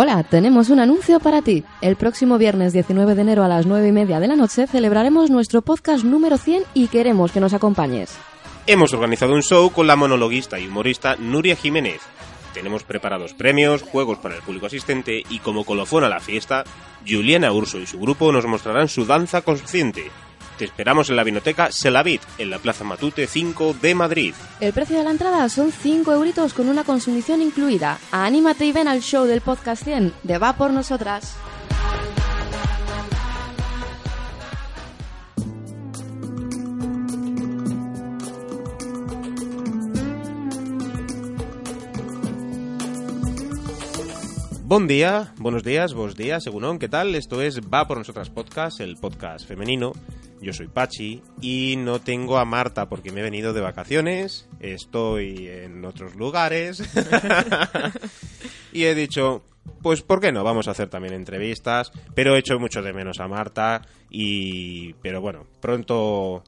Hola, tenemos un anuncio para ti. El próximo viernes 19 de enero a las 9 y media de la noche celebraremos nuestro podcast número 100 y queremos que nos acompañes. Hemos organizado un show con la monologuista y humorista Nuria Jiménez. Tenemos preparados premios, juegos para el público asistente y como colofón a la fiesta, Juliana Urso y su grupo nos mostrarán su danza consciente. Te esperamos en la vinoteca Selavit, en la Plaza Matute 5 de Madrid. El precio de la entrada son 5 euritos con una consumición incluida. Anímate y ven al show del podcast 100 de Va por Nosotras. Buen día, buenos días, buenos días, según ¿qué tal? Esto es Va por Nosotras Podcast, el podcast femenino. Yo soy Pachi y no tengo a Marta porque me he venido de vacaciones, estoy en otros lugares y he dicho, pues ¿por qué no? Vamos a hacer también entrevistas, pero he hecho mucho de menos a Marta y... pero bueno, pronto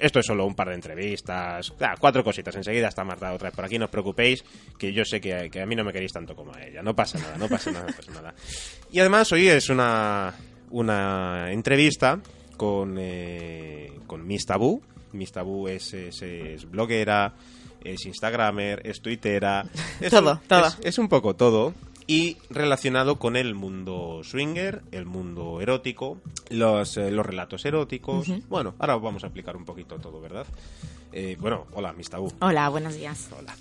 esto es solo un par de entrevistas, ah, cuatro cositas. Enseguida está Marta otra vez por aquí. No os preocupéis, que yo sé que, que, a mí no me queréis tanto como a ella. No pasa nada, no pasa nada, no pasa nada. Y además hoy es una, una entrevista con, eh, con Miss Tabú. Miss Tabú es, es, es bloguera, es instagramer, es twittera. Es todo, un, todo. Es, es un poco todo y relacionado con el mundo swinger, el mundo erótico, los, eh, los relatos eróticos. Bueno, ahora vamos a explicar un poquito todo, ¿verdad? Eh, bueno, hola, Miss Tabú. Hola, buenos días. Hola.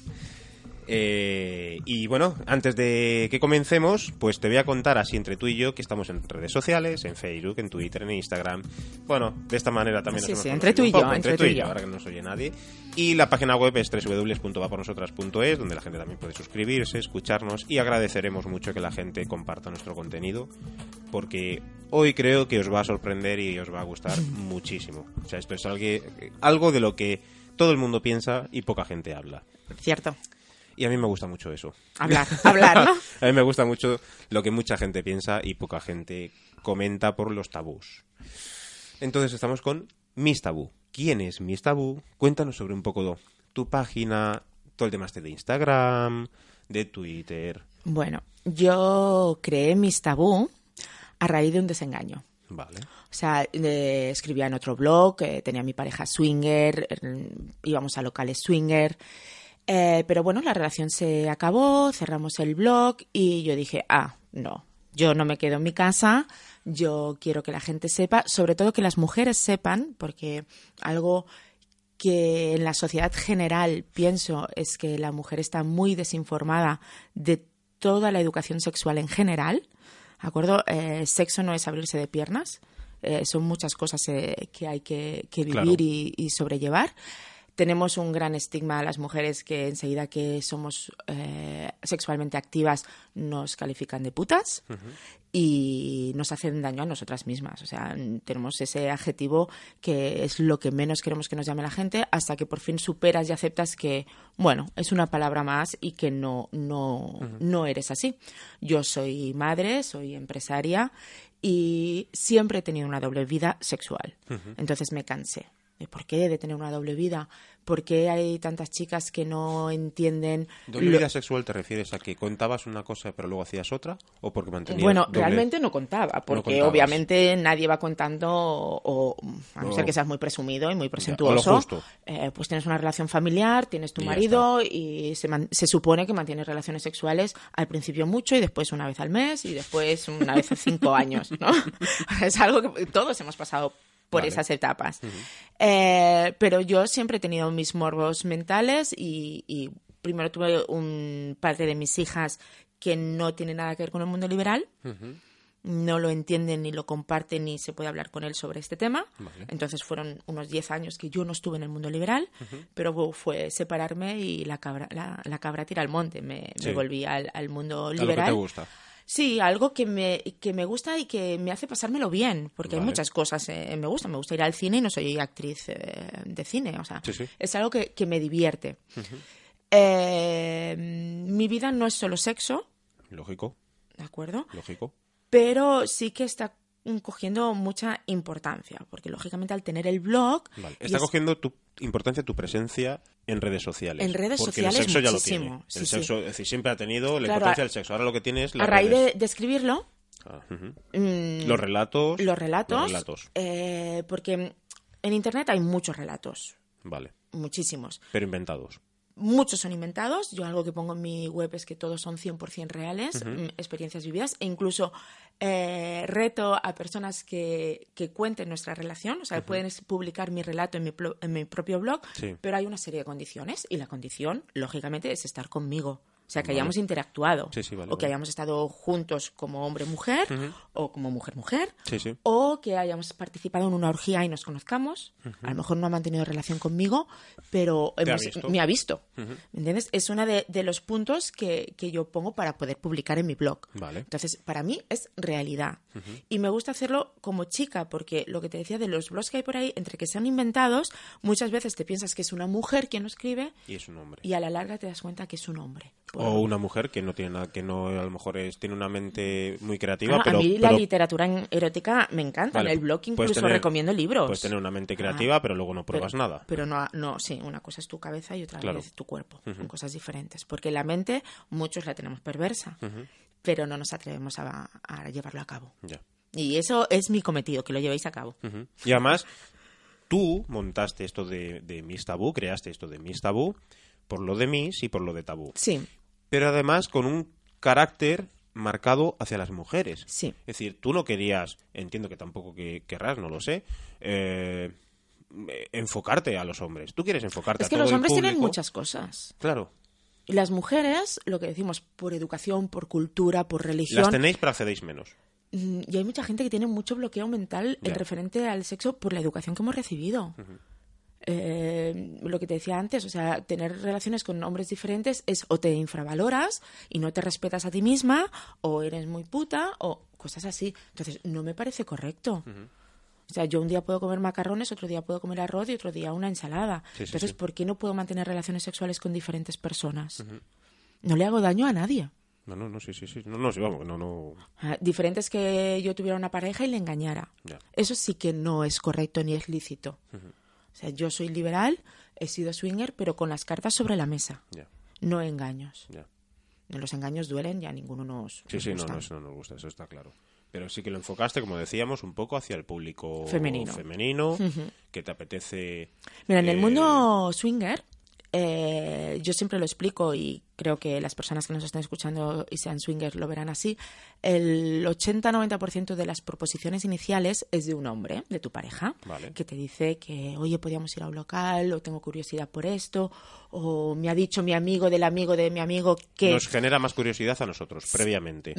Eh, y bueno, antes de que comencemos, pues te voy a contar así entre tú y yo que estamos en redes sociales, en Facebook, en Twitter, en Instagram. Bueno, de esta manera también Sí, entre tú y un poco, yo, entre, entre tú y yo, ahora que no nos oye nadie. Y la página web es www.vapornosotras.es, donde la gente también puede suscribirse, escucharnos y agradeceremos mucho que la gente comparta nuestro contenido, porque hoy creo que os va a sorprender y os va a gustar muchísimo. O sea, esto es algo de lo que todo el mundo piensa y poca gente habla. Cierto. Y a mí me gusta mucho eso. Hablar, hablar, ¿no? a mí me gusta mucho lo que mucha gente piensa y poca gente comenta por los tabús. Entonces estamos con Miss Tabú. ¿Quién es Miss Tabú? Cuéntanos sobre un poco tu página, todo el tema este de Instagram, de Twitter. Bueno, yo creé Miss Tabú a raíz de un desengaño. Vale. O sea, eh, escribía en otro blog, eh, tenía mi pareja swinger, eh, íbamos a locales swinger. Eh, pero bueno, la relación se acabó, cerramos el blog y yo dije, ah, no, yo no me quedo en mi casa, yo quiero que la gente sepa, sobre todo que las mujeres sepan, porque algo que en la sociedad general pienso es que la mujer está muy desinformada de toda la educación sexual en general. ¿De acuerdo? Eh, sexo no es abrirse de piernas, eh, son muchas cosas eh, que hay que, que vivir Claro. y, y sobrellevar tenemos un gran estigma a las mujeres que enseguida que somos eh, sexualmente activas nos califican de putas y nos hacen daño a nosotras mismas. O sea, tenemos ese adjetivo que es lo que menos queremos que nos llame la gente hasta que por fin superas y aceptas que, bueno, es una palabra más y que no, no, no eres así. Yo soy madre, soy empresaria y siempre he tenido una doble vida sexual. Entonces me cansé. ¿De ¿Por qué de tener una doble vida? ¿Por qué hay tantas chicas que no entienden? ¿Doble lo- vida sexual te refieres a que contabas una cosa pero luego hacías otra? ¿O porque mantenías Bueno, doble- realmente no contaba, porque obviamente nadie va contando, o, a no ser que seas muy presumido y muy presentuoso, eh, pues tienes una relación familiar, tienes tu Y marido y se, man- se supone que mantienes relaciones sexuales al principio mucho y después una vez al mes y después una vez a cinco años, ¿no? es algo que todos hemos pasado por Vale. esas etapas. Eh, pero yo siempre he tenido mis morbos mentales y, y primero tuve un parte de mis hijas que no tiene nada que ver con el mundo liberal. no lo entiende ni lo comparte ni se puede hablar con él sobre este tema. Vale. Entonces fueron unos 10 años que yo no estuve en el mundo liberal, pero fue separarme y la cabra, la, la cabra tira al monte. Me, me volví al, al mundo A lo que liberal. te gusta. Sí, algo que me, que me gusta y que me hace pasármelo bien, porque hay muchas cosas eh, me gusta. Me gusta ir al cine y no soy actriz eh, de cine, o sea, Sí, sí. es algo que, que me divierte. Eh, mi vida no es solo sexo, Lógico, ¿de acuerdo? lógico. Pero sí que está cogiendo mucha importancia, porque lógicamente al tener el blog... Vale. Está es- cogiendo tu importancia tu presencia en redes sociales. En redes porque sociales el sexo ya lo muchísimo, tiene. sí, el sí. sexo, es decir, siempre ha tenido la Claro, importancia a- del sexo. Ahora lo que tiene es A raíz de, redes. de escribirlo, Ah, mm, Los relatos. los relatos, Los relatos. eh, porque en Internet hay muchos relatos, Vale. muchísimos. Pero inventados. Muchos son inventados. Yo algo que pongo en mi web es que todos son 100% reales, mm, experiencias vividas. E incluso eh, reto a personas que, que cuenten nuestra relación. O sea, pueden publicar mi relato en mi, en mi propio blog, Sí. pero hay una serie de condiciones. Y la condición, lógicamente, es estar conmigo. O sea, que Vale. hayamos interactuado. Sí, sí, vale, o que hayamos estado juntos como hombre-mujer o como mujer-mujer. Sí, sí. O que hayamos participado en una orgía y nos conozcamos. A lo mejor no ha mantenido relación conmigo, pero ha hemos- visto. me ha visto. ¿Me entiendes? Es uno de, de los puntos que, que yo pongo para poder publicar en mi blog. Vale. Entonces, para mí es realidad. Y me gusta hacerlo como chica, porque lo que te decía de los blogs que hay por ahí, entre que sean inventados, muchas veces te piensas que es una mujer quien lo escribe Y es un hombre. y a la larga te das cuenta que es un hombre. O una mujer que no tiene nada, que no a lo mejor es, tiene una mente muy creativa, Ah, pero, a mí la pero- literatura erótica me encanta. Vale, en el blog incluso tener- recomiendo libros. Puedes tener una mente creativa, pero luego no pruebas pero, nada. Pero no, no, sí, una cosa es tu cabeza y otra Claro. es tu cuerpo. Son cosas diferentes. Porque la mente, muchos la tenemos perversa, pero no nos atrevemos a, a llevarlo a cabo. Ya. Y eso es mi cometido, que lo llevéis a cabo. Y además, tú montaste esto de, de Miss Tabú, creaste esto de Miss Tabú, por lo de Miss y por lo de Tabú. Sí, Pero además con un carácter marcado hacia las mujeres. sí. Es decir, tú no querías, entiendo que tampoco que querrás, no lo sé, eh, enfocarte a los hombres. Tú quieres enfocarte Es a que todo los el hombres tienen muchas cosas. Claro. Y las mujeres, lo que decimos, por educación, por cultura, por religión. Las tenéis, pero accedéis menos. Mm, Y hay mucha gente que tiene mucho bloqueo mental en referente al sexo por la educación que hemos recibido. Eh, lo que te decía antes, o sea, tener relaciones con hombres diferentes es o te infravaloras y no te respetas a ti misma, o eres muy puta, o cosas así. Entonces, no me parece correcto. O sea, yo un día puedo comer macarrones, otro día puedo comer arroz y otro día una ensalada. Sí, sí, Entonces, sí. ¿por qué no puedo mantener relaciones sexuales con diferentes personas? No le hago daño a nadie. No, no, no, sí, sí, sí. No, no, sí, vamos, no, no. Ah, Diferentes que yo tuviera una pareja y le engañara. Ya. Eso sí que no es correcto ni es lícito. O sea, yo soy liberal, he sido swinger, pero con las cartas sobre la mesa, Ya, no engaños. ya. Los engaños duelen y a ninguno nos, Sí, nos sí, no, gustan. no, eso no nos gusta, eso está claro. Pero sí que lo enfocaste, como decíamos, un poco hacia el público Femenino. femenino, que te apetece... Mira, en el eh, mundo swinger, eh, yo siempre lo explico y creo que las personas que nos están escuchando y sean swingers lo verán así. El 80-90% de las proposiciones iniciales es de un hombre, de tu pareja, Vale. que te dice que, oye, podíamos ir a un local, o tengo curiosidad por esto, o me ha dicho mi amigo del amigo de mi amigo que. Nos genera más curiosidad a nosotros, previamente.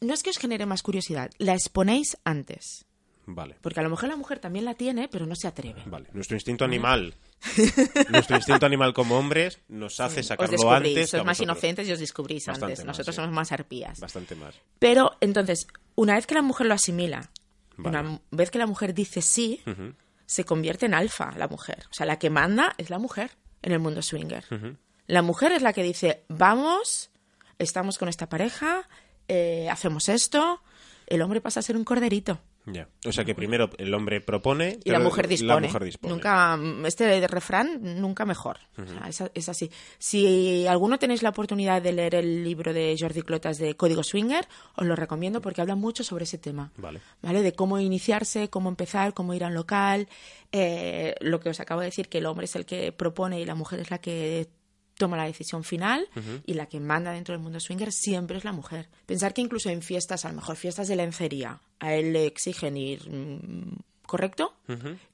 No es que os genere más curiosidad, la exponéis antes. Vale. Porque a lo mejor la mujer también la tiene, pero no se atreve. Vale, nuestro instinto animal, nuestro instinto animal como hombres nos hace Os sacarlo descubrís, antes. sois más inocentes y os descubrís Bastante antes. más, Nosotros sí. somos más arpías. Bastante más. Pero entonces, una vez que la mujer lo asimila, Vale. una vez que la mujer dice sí, se convierte en alfa la mujer. O sea, la que manda es la mujer en el mundo swinger. La mujer es la que dice, vamos, estamos con esta pareja, eh, hacemos esto. El hombre pasa a ser un corderito. Ya. O sea que primero el hombre propone Y la mujer dispone. La mujer dispone. Nunca, este refrán, nunca mejor. O sea, es, es así. Si alguno tenéis la oportunidad de leer el libro de Jordi Clotas de Código Swinger, os lo recomiendo porque habla mucho sobre ese tema. Vale. ¿Vale? De cómo iniciarse, cómo empezar, cómo ir a un local. Eh, lo que os acabo de decir, que el hombre es el que propone y la mujer es la que toma la decisión final y la que manda dentro del mundo swinger siempre es la mujer. Pensar que incluso en fiestas, a lo mejor fiestas de lencería, a él le exigen ir mm, correcto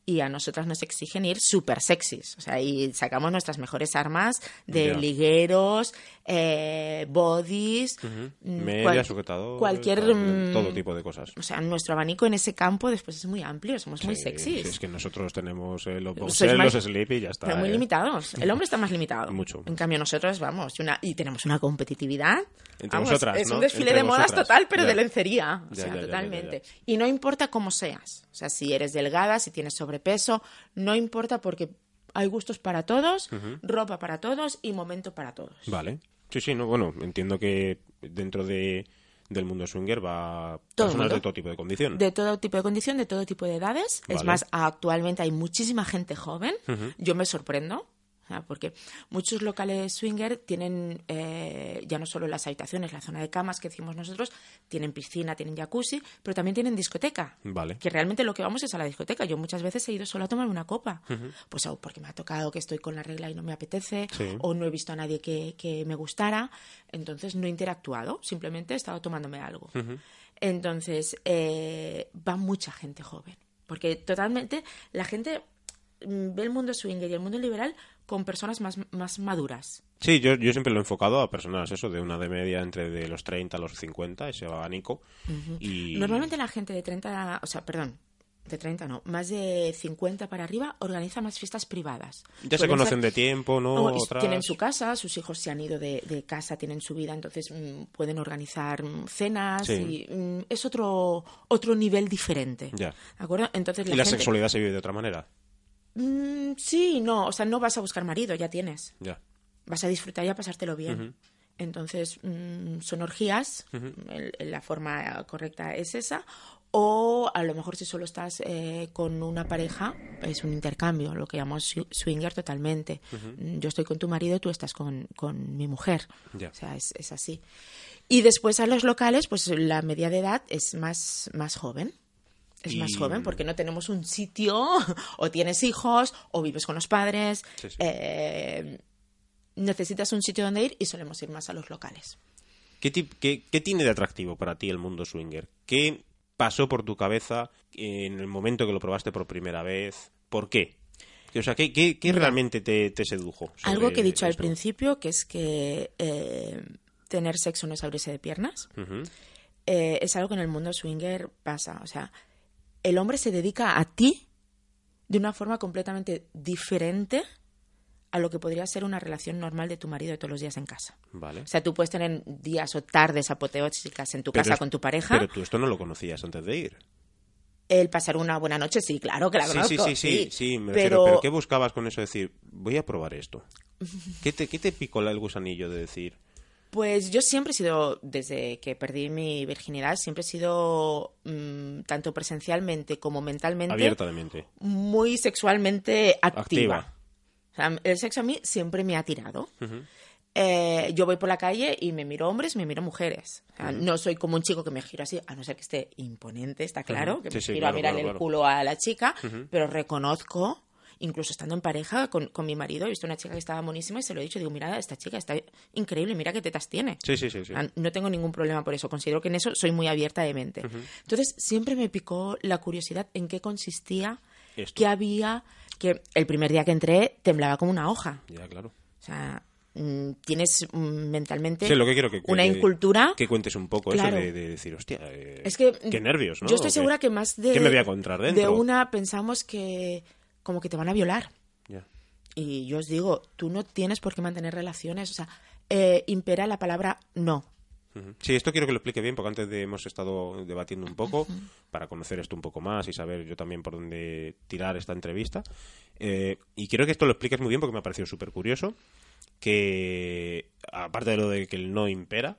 y a nosotras nos exigen ir súper sexys. O sea, y sacamos nuestras mejores armas de Ya. ligueros, eh, bodies, mm, Media, cual- cualquier... tal, mm, todo tipo de cosas. O sea, nuestro abanico en ese campo después es muy amplio, somos muy Sí, sexys. sí, es que nosotros tenemos eh, los boxers, los slip y ya está. Pero muy eh. limitados. El hombre está más limitado. Mucho. En cambio, nosotros vamos, y, una, y tenemos una competitividad. Entre Vamos, vosotras, Es ¿no? un desfile Entre de modas vosotras. total, pero Ya. de lencería. O Ya, sea, ya, totalmente. Y no importa cómo seas. O sea, si eres delgada, si tienes sobrepeso, no importa porque hay gustos para todos, ropa para todos y momento para todos. Vale. Sí, sí, no, bueno, entiendo que dentro de, del mundo swinger va Todo personas mundo. de todo tipo de condición. De todo tipo de condición, de todo tipo de edades. Es Vale. más, actualmente hay muchísima gente joven. Yo me sorprendo. Sea, porque muchos locales swinger tienen eh, ya no solo las habitaciones, la zona de camas que decimos nosotros, tienen piscina, tienen jacuzzi, pero también tienen discoteca. Vale. Que realmente lo que vamos es a la discoteca. Yo muchas veces he ido solo a tomarme una copa. Pues o porque me ha tocado que estoy con la regla y no me apetece, Sí. o no he visto a nadie que, que me gustara. Entonces no he interactuado, simplemente he estado tomándome algo. Entonces eh, va mucha gente joven. Porque totalmente la gente mm, ve el mundo swinger y el mundo liberal con personas más, más maduras. Sí, yo, yo siempre lo he enfocado a personas, eso, de una de media entre de los 30 a los 50, ese abanico. y... Normalmente la gente de 30, o sea, perdón, de 30 no, más de 50 para arriba organiza más fiestas privadas. Ya se conocen ser- de tiempo, ¿no? Y Otras- Tienen su casa, sus hijos se han ido de, de casa, tienen su vida, entonces mm, pueden organizar mm, cenas Sí. y mm, es otro otro nivel diferente. Ya. ¿De acuerdo? Entonces Y la la gente- sexualidad se vive de otra manera. Mm, sí, no, o sea, no vas a buscar marido, ya tienes. Ya. Vas a disfrutar y a pasártelo bien. Entonces, mm, son orgías, el- el- la forma correcta es esa. O a lo mejor si solo estás eh, con una pareja, es un intercambio, lo que llamamos swi- swinger totalmente. Mm, Yo estoy con tu marido, tú estás con, con mi mujer. O sea, es, es así. Y después a los locales, pues la media de edad es más, más joven. Es Y- más joven porque no tenemos un sitio, o tienes hijos, o vives con los padres. Sí, sí. eh, necesitas un sitio donde ir y solemos ir más a los locales. ¿Qué, qué, qué tiene de atractivo para ti el mundo swinger? ¿Qué pasó por tu cabeza en el momento que lo probaste por primera vez? ¿Por qué? O sea, ¿qué, qué- realmente te, te sedujo? Algo que he dicho al principio, que es que eh, tener sexo no es abrirse de piernas, eh, es algo que en el mundo swinger pasa. O sea, el hombre se dedica a ti de una forma completamente diferente a lo que podría ser una relación normal de tu marido de todos los días en casa. Vale. O sea, tú puedes tener días o tardes apoteósicas en tu Pero casa es- con tu pareja. Pero tú esto no lo conocías antes de ir. El pasar una buena noche, sí, claro que la Sí, conozco. sí, sí, sí, sí, me refiero, pero, pero ¿qué buscabas con eso de decir, voy a probar esto? ¿Qué te, qué te picó el gusanillo de decir, Pues yo siempre he sido, desde que perdí mi virginidad, siempre he sido, mm, tanto presencialmente como mentalmente, abierta de mente? muy sexualmente activa. Activa. O sea, el sexo a mí siempre me ha tirado. Eh, yo voy por la calle y me miro hombres, me miro mujeres. O sea, No soy como un chico que me giro así, a no ser que esté imponente, está claro, que Sí, me sí, giro claro, a claro, el claro. culo a la chica, pero reconozco, incluso estando en pareja con, con mi marido, he visto una chica que estaba monísima y se lo he dicho, digo, mira, esta chica está increíble, mira qué tetas tiene. Sí, sí, sí. sí. Ah, No tengo ningún problema por eso. Considero que en eso soy muy abierta de mente. Entonces, siempre me picó la curiosidad en qué consistía, Esto. qué había, que el primer día que entré temblaba como una hoja. Ya, claro. O sea, mm, tienes mm, mentalmente Sí, lo que quiero que una incultura. Que cuentes un poco Claro. eso de, de decir, hostia, eh, Es que qué nervios, ¿no? Yo estoy segura que más de, ¿Qué me voy a encontrar dentro? de una pensamos que como que te van a violar. Y yo os digo, tú no tienes por qué mantener relaciones. O sea, eh, impera la palabra no. Sí, esto quiero que lo explique bien, porque antes de- hemos estado debatiendo un poco para conocer esto un poco más y saber yo también por dónde tirar esta entrevista. Eh, y quiero que esto lo expliques muy bien porque me ha parecido súper curioso, que aparte de lo de que el no impera,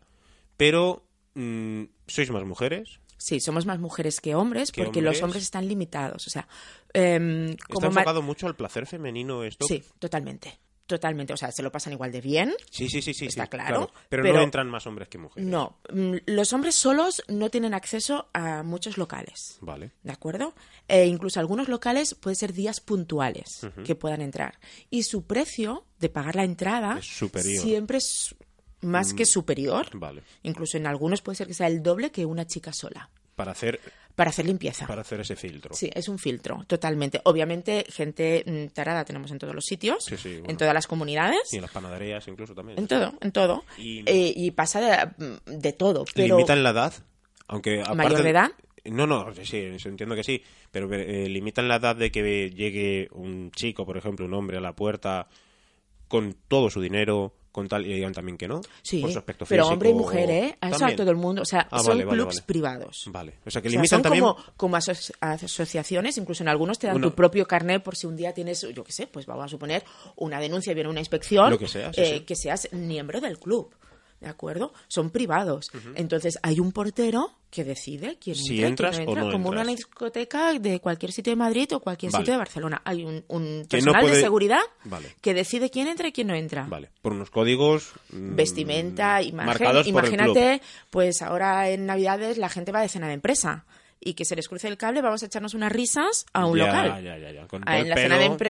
pero mm, sois más mujeres. Sí, somos más mujeres que hombres ¿Que porque hombres? los hombres están limitados. O sea, em, Está como enfocado mucho al placer femenino esto. Sí, totalmente. Totalmente. O sea, se lo pasan igual de bien. sí, sí, sí, sí, Está sí, claro, Pero, pero- no entran más hombres que mujeres. No, mm, los hombres solos no tienen acceso a muchos locales. Vale. ¿De acuerdo? E incluso algunos locales pueden ser días puntuales que puedan entrar. Y su precio de pagar la entrada Es superior. Siempre es más que superior. Vale. Incluso en algunos puede ser que sea el doble que una chica sola. Para hacer, para hacer limpieza. para hacer ese filtro. Sí, es un filtro, totalmente. Obviamente, gente mm, tarada tenemos en todos los sitios, Sí, sí, bueno. en todas las comunidades, Y en las panaderías incluso también. en todo, en todo. Y- Eh, y pasa de, de todo. Pero ¿Limitan la edad? Aunque aparte ¿Mayor de edad? No, no, sí, sí, entiendo que sí, pero eh, limitan la edad de que llegue un chico, por ejemplo, un hombre a la puerta con todo su dinero, con tal y digan también que no, Sí, por su aspecto pero físico hombre y mujer, ¿eh? Eso a todo el mundo. O sea, Ah, son vale, vale, clubs vale. privados. Vale, o sea que O sea, limitan son también como, como aso- asociaciones, incluso en algunos te dan Bueno. tu propio carnet por si un día tienes, yo qué sé, pues vamos a suponer una denuncia, viene una inspección, Lo que sea, sí, eh, sí. que seas miembro del club. ¿De acuerdo? Son privados. Entonces hay un portero que decide quién Si entra y quién entras no o entra, no como una entras. discoteca de cualquier sitio de Madrid o cualquier Vale. sitio de Barcelona. Hay un, un no personal puede- de seguridad Vale. que decide quién entra y quién no entra Vale, por unos códigos mm, vestimenta, imagen. marcados. Imagínate, pues ahora en Navidades la gente va de cena de empresa y que se les cruce el cable, vamos a echarnos unas risas a un Ya, local. ya, ya, ya, con Ah, en la cena de empresa.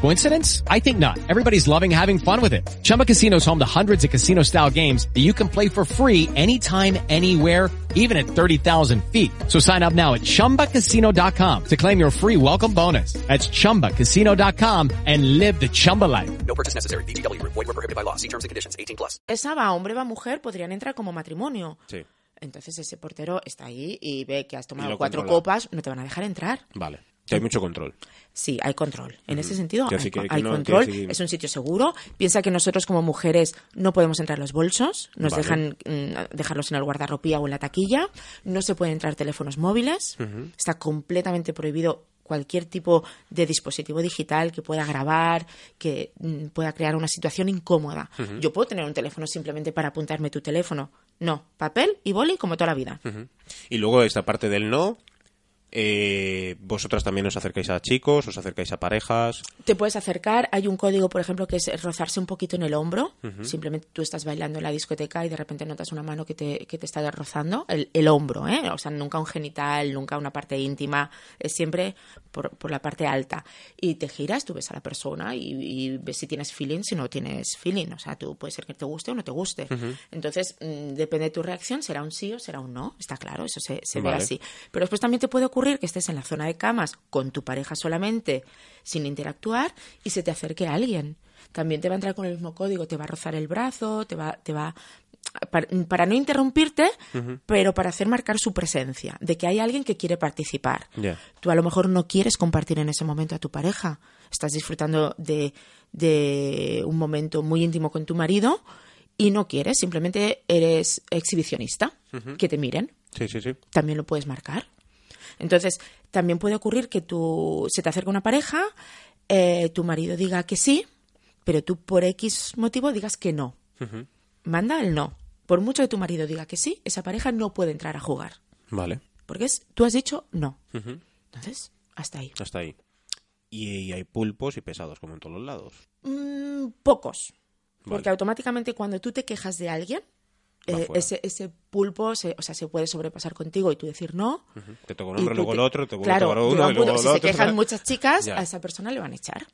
Coincidence? I think not. Everybody's loving having fun with it. Chumba Casino is home to hundreds of casino-style games that you can play for free anytime, anywhere, even at 30,000 feet. So sign up now at ChumbaCasino.com to claim your free welcome bonus. That's ChumbaCasino.com and live the Chumba life. No purchase necessary. VGW Group. Void were prohibited by law. See terms and conditions. 18 plus. Esa va hombre, va mujer, podrían entrar como matrimonio. Sí, Entonces ese portero está ahí y ve que has tomado cuatro controla. copas, no te van a dejar entrar. vale. Que hay mucho control. Sí, hay control. En ese sentido, hay, decir que- co- que hay no- control. Es un sitio seguro. Piensa que nosotros como mujeres no podemos entrar en los bolsos. Nos Vale. dejan mm, dejarlos en el guardarropía o en la taquilla. No se pueden entrar teléfonos móviles. Está completamente prohibido cualquier tipo de dispositivo digital que pueda grabar, que mm, pueda crear una situación incómoda. Yo puedo tener un teléfono simplemente para apuntarme tu teléfono. No, papel y boli como toda la vida. Y luego esta parte del no, eh, vosotras también os acercáis a chicos, os acercáis a parejas. Te puedes acercar, hay un código, por ejemplo, que es rozarse un poquito en el hombro. Simplemente tú estás bailando en la discoteca y de repente notas una mano que te, que te está rozando el, el hombro, ¿eh? O sea, nunca un genital, nunca una parte íntima, es siempre por, por la parte alta. Y te giras, tú ves a la persona y, y ves si tienes feeling, si no tienes feeling. O sea, tú puede ser que te guste o no te guste. Entonces, mm, depende de tu reacción, será un sí o será un no. Está claro, eso se, se ve Vale. así. Pero después también te puede ocurrir que estés en la zona de camas con tu pareja solamente, sin interactuar, y se te acerque alguien. También te va a entrar con el mismo código, te va a rozar el brazo, te va, te va para, para no interrumpirte, pero para hacer marcar su presencia, de que hay alguien que quiere participar. Tú a lo mejor no quieres compartir en ese momento a tu pareja, estás disfrutando de, de un momento muy íntimo con tu marido y no quieres, simplemente eres exhibicionista, que te miren Sí, sí, sí. también lo puedes marcar. Entonces, también puede ocurrir que tú se te acerca una pareja, eh, tu marido diga que sí, pero tú por X motivo digas que no. Manda el no. Por mucho que tu marido diga que sí, esa pareja no puede entrar a jugar. Vale, Porque es, tú has dicho no. Entonces, hasta ahí. hasta ahí. Y, y hay pulpos y pesados, como en todos los lados. Mm, pocos. Porque automáticamente cuando tú te quejas de alguien, eh, ese, ese pulpo se, o sea, se puede sobrepasar contigo y tú decir no. Te toca un hombre, luego te- el otro, te claro, uno, y luego el si otro. se quejan muchas chicas, a esa persona le van a echar.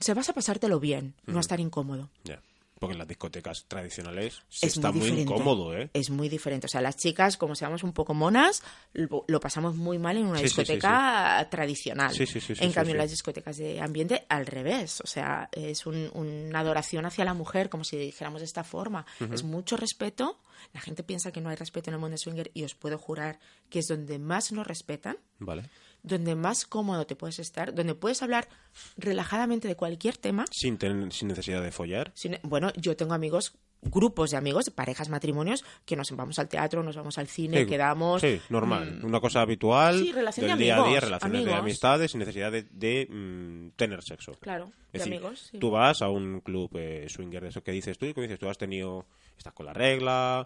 Se vas a pasártelo bien, no a estar incómodo. ya. Porque en las discotecas tradicionales se es está muy, muy, incómodo, ¿eh? Es muy diferente. O sea, las chicas, como seamos un poco monas, lo, lo pasamos muy mal en una Sí, discoteca tradicional. Sí, sí, en cambio, en las discotecas de ambiente, al revés. O sea, es un- una adoración hacia la mujer, como si dijéramos de esta forma. Es mucho respeto. La gente piensa que no hay respeto en el mundo swinger y os puedo jurar que es donde más nos respetan Vale. Donde más cómodo te puedes estar, donde puedes hablar relajadamente de cualquier tema. Sin, ten- sin necesidad de follar. Sin- bueno, yo tengo amigos grupos de amigos, parejas, matrimonios, que nos vamos al teatro, nos vamos al cine, Sí, quedamos. Sí, normal. mm, Una cosa habitual Sí, del de día a día, amigos, relaciones de amistades sin necesidad de, de, mm, tener sexo. Claro, de decir, amigos. sí. tú vas a un club eh, swinger de eso que dices tú y que dices tú has tenido, estás con la regla,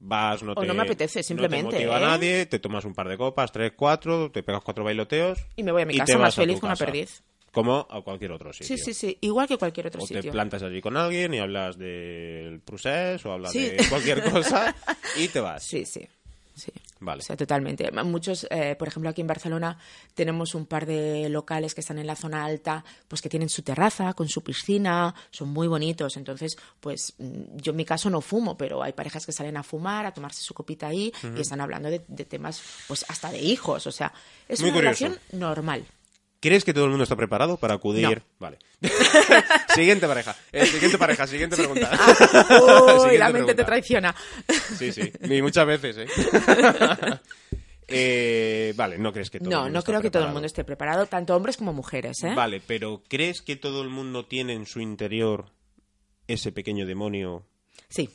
vas, no O te... no me apetece, simplemente, No te motiva ¿eh? a nadie, te tomas un par de copas, tres, cuatro, te pegas cuatro bailoteos... Y me voy a mi te casa más feliz que una perdiz. Como a cualquier otro sitio. Sí, sí, sí. Igual que cualquier otro O te sitio. plantas allí con alguien y hablas del procés o hablas Sí. de cualquier cosa y te vas. Sí, sí. sí. Vale. O sea, totalmente. Muchos, eh, por ejemplo, aquí en Barcelona tenemos un par de locales que están en la zona alta, pues que tienen su terraza con su piscina, son muy bonitos. Entonces, pues mm, yo en mi caso no fumo, pero hay parejas que salen a fumar, a tomarse su copita ahí y están hablando de, de temas, pues hasta de hijos. O sea, es Muy una curioso. relación normal. ¿Crees que todo el mundo está preparado para acudir? No. Vale. siguiente pareja. Eh, siguiente pareja, siguiente pregunta. Uy, Siguiente la mente te pregunta. traiciona. Sí, sí. Y muchas veces, ¿eh? Eh, vale, no crees que todo el No, mundo no está creo que todo el preparado. mundo esté preparado, tanto hombres como mujeres, ¿eh? Vale, pero ¿crees que todo el mundo tiene en su interior ese pequeño demonio? Sí.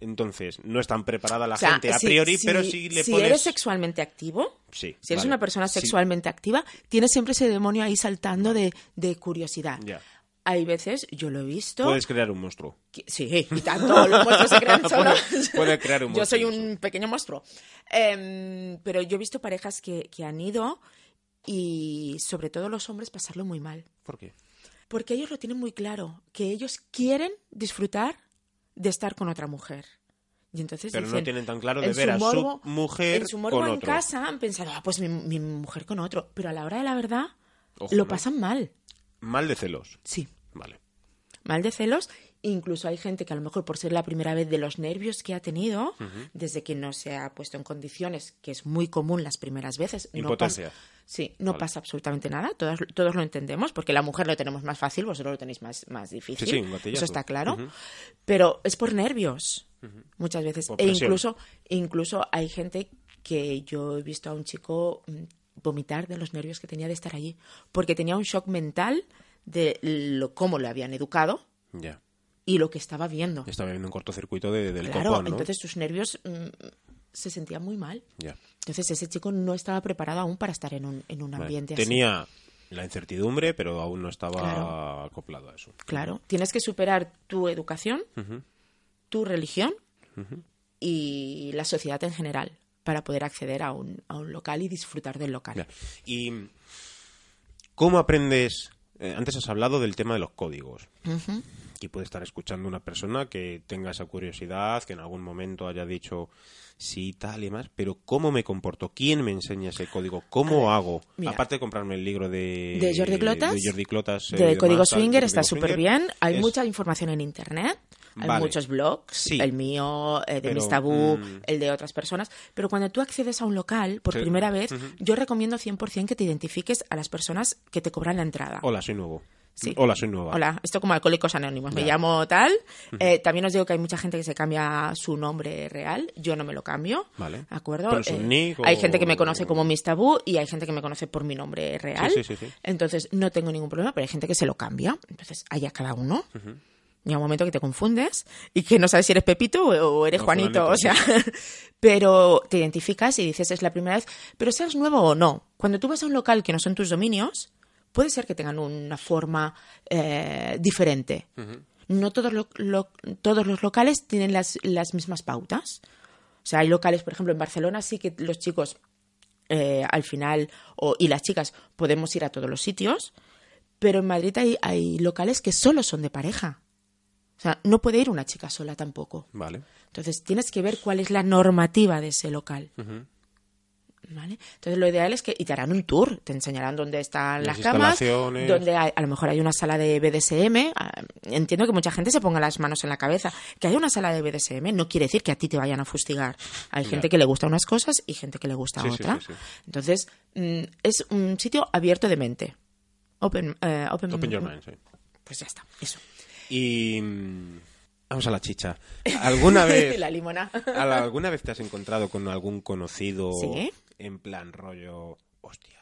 Entonces, no están preparada la O sea, gente a si- priori, si- pero si le si pones... eres sexualmente activo, Sí, si eres vale. una persona Sí. sexualmente activa, tienes siempre ese demonio ahí saltando de, de curiosidad. Ya. Hay veces, yo lo he visto. Puedes crear un monstruo. que- sí, y tanto, los monstruos se crean solos. Puede- puede crear un Yo soy monstruo, un pequeño monstruo. Em, pero yo he visto parejas que, que han ido y, sobre todo los hombres, pasarlo muy mal. ¿Por qué? Porque ellos lo tienen muy claro, que ellos quieren disfrutar de estar con otra mujer. Y entonces Pero no dicen, tienen tan claro de en ver a su morbo- mujer en su morbo con en otro. casa han pensado, ah, pues mi, mi mujer con otro. Pero a la hora de la verdad, Ojo, lo ¿no? pasan mal. Mal de celos. Sí, Vale. mal de celos. Incluso hay gente que a lo mejor por ser la primera vez de los nervios que ha tenido, desde que no se ha puesto en condiciones, que es muy común las primeras veces. no Impotencia. sí, no Vale. pasa absolutamente nada. Todos, todos lo entendemos, porque la mujer lo tenemos más fácil, vosotros lo tenéis más, más difícil. Sí, sí. Eso está claro. Pero es por nervios, muchas veces. E incluso, incluso hay gente que yo he visto a un chico mm, vomitar de los nervios que tenía de estar allí, porque tenía un shock mental de lo, cómo le habían educado Ya. Y lo que estaba viendo. Estaba viendo un cortocircuito de- del Claro, copón, ¿no? entonces sus nervios mm, se sentían muy mal. Entonces ese chico no estaba preparado aún para estar en un, en un Vale. ambiente así. Tenía la incertidumbre, pero aún no estaba Claro. acoplado a eso. Claro, tienes que superar tu educación, tu religión y la sociedad en general para poder acceder a un, a un local y disfrutar del local. ¿Y cómo aprendes? eh, antes has hablado del tema de los códigos. Y puede estar escuchando una persona que tenga esa curiosidad, que en algún momento haya dicho sí, tal y más, pero ¿cómo me comporto? ¿Quién me enseña ese código? ¿Cómo hago? mira. Aparte de comprarme el libro de, de Jordi Clotas, de Jordi Clotas, eh, de y demás, Código tal, Swinger está súper bien. Hay es- mucha información en internet. Hay Vale. muchos blogs, Sí. el mío, eh, de Pero, Miss Tabú, mm. el de otras personas. Pero cuando tú accedes a un local por Sí. primera vez, yo recomiendo 100% que te identifiques a las personas que te cobran la entrada. Hola, soy nuevo. Sí. Hola, soy nueva. Hola, esto como Alcohólicos Anónimos. Me llamo tal. Eh, también os digo que hay mucha gente que se cambia su nombre real. Yo no me lo cambio. Vale. ¿De acuerdo? Eh, nick o- Hay gente que me conoce como Miss Tabú y hay gente que me conoce por mi nombre real. Sí, sí, sí, sí. Entonces no tengo ningún problema, pero hay gente que se lo cambia. Entonces, allá cada uno. Llega un momento que te confundes y que no sabes si eres Pepito o eres Juanito, o sea, pero te identificas y dices es la primera vez, pero seas nuevo o no. Cuando tú vas a un local que no son tus dominios, puede ser que tengan una forma eh, diferente. No todos, lo- lo- todos los locales tienen las, las mismas pautas. O sea, hay locales, por ejemplo, en Barcelona sí que los chicos eh, al final, o, y las chicas, podemos ir a todos los sitios, pero en Madrid hay, hay locales que solo son de pareja. O sea, no puede ir una chica sola tampoco. Vale. Entonces, tienes que ver cuál es la normativa de ese local. ¿Vale? Entonces, lo ideal es que. Y te harán un tour, te enseñarán dónde están Las las, camas, donde hay- a lo mejor hay una sala de BDSM. ah, Entiendo que mucha gente se ponga las manos en la cabeza. Que hay una sala de BDSM no quiere decir que a ti te vayan a fustigar. Hay gente que le gusta unas cosas y gente que le gusta Sí, otra. sí, sí. Entonces, mm, es un sitio abierto de mente. Open, eh, open, Open your mind. Pues ya está, eso. Y vamos a la chicha. ¿Alguna vez, la limona. al- alguna vez te has encontrado con algún conocido Sí. en plan rollo, hostia,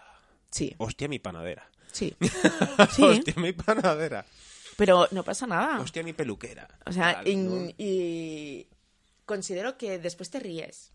Sí, hostia mi panadera, sí. Sí. hostia mi panadera? Pero no pasa nada. Hostia, mi peluquera. O sea, Tal, y, ¿no? y considero que después te ríes.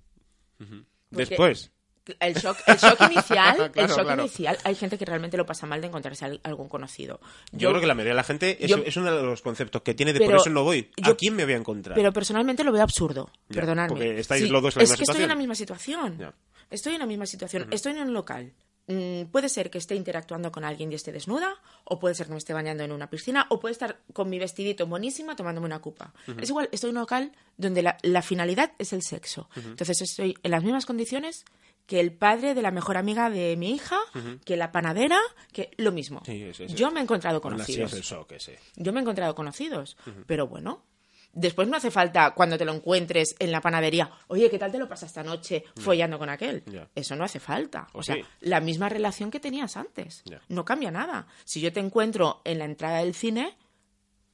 porque- Después. El shock, el shock inicial, el Claro, shock claro. inicial, hay gente que realmente lo pasa mal de encontrarse al- algún conocido. Yo, creo que la mayoría de la gente, es, yo- es uno de los conceptos que tiene de Pero por eso no voy. ¿A yo- quién me voy a encontrar? Pero personalmente lo veo absurdo, Ya, perdonadme. porque estáis Sí, los dos en la es misma que estoy en situación. la misma situación. Ya. Estoy en la misma situación. Estoy en un local. Mm, puede ser que esté interactuando con alguien y esté desnuda, o puede ser que me esté bañando en una piscina, o puede estar con mi vestidito monísima tomándome una copa. Es igual, estoy en un local donde la, la finalidad es el sexo. Entonces estoy en las mismas condiciones que el padre de la mejor amiga de mi hija, que la panadera, que lo mismo. Sí, sí, sí. Yo me he encontrado conocidos. shock. Yo me he encontrado conocidos, pero bueno. Después no hace falta cuando te lo encuentres en la panadería, oye, ¿qué tal te lo pasas esta noche follando con aquel? Eso no hace falta. O O sea, la misma relación que tenías antes. No cambia nada. Si yo te encuentro en la entrada del cine,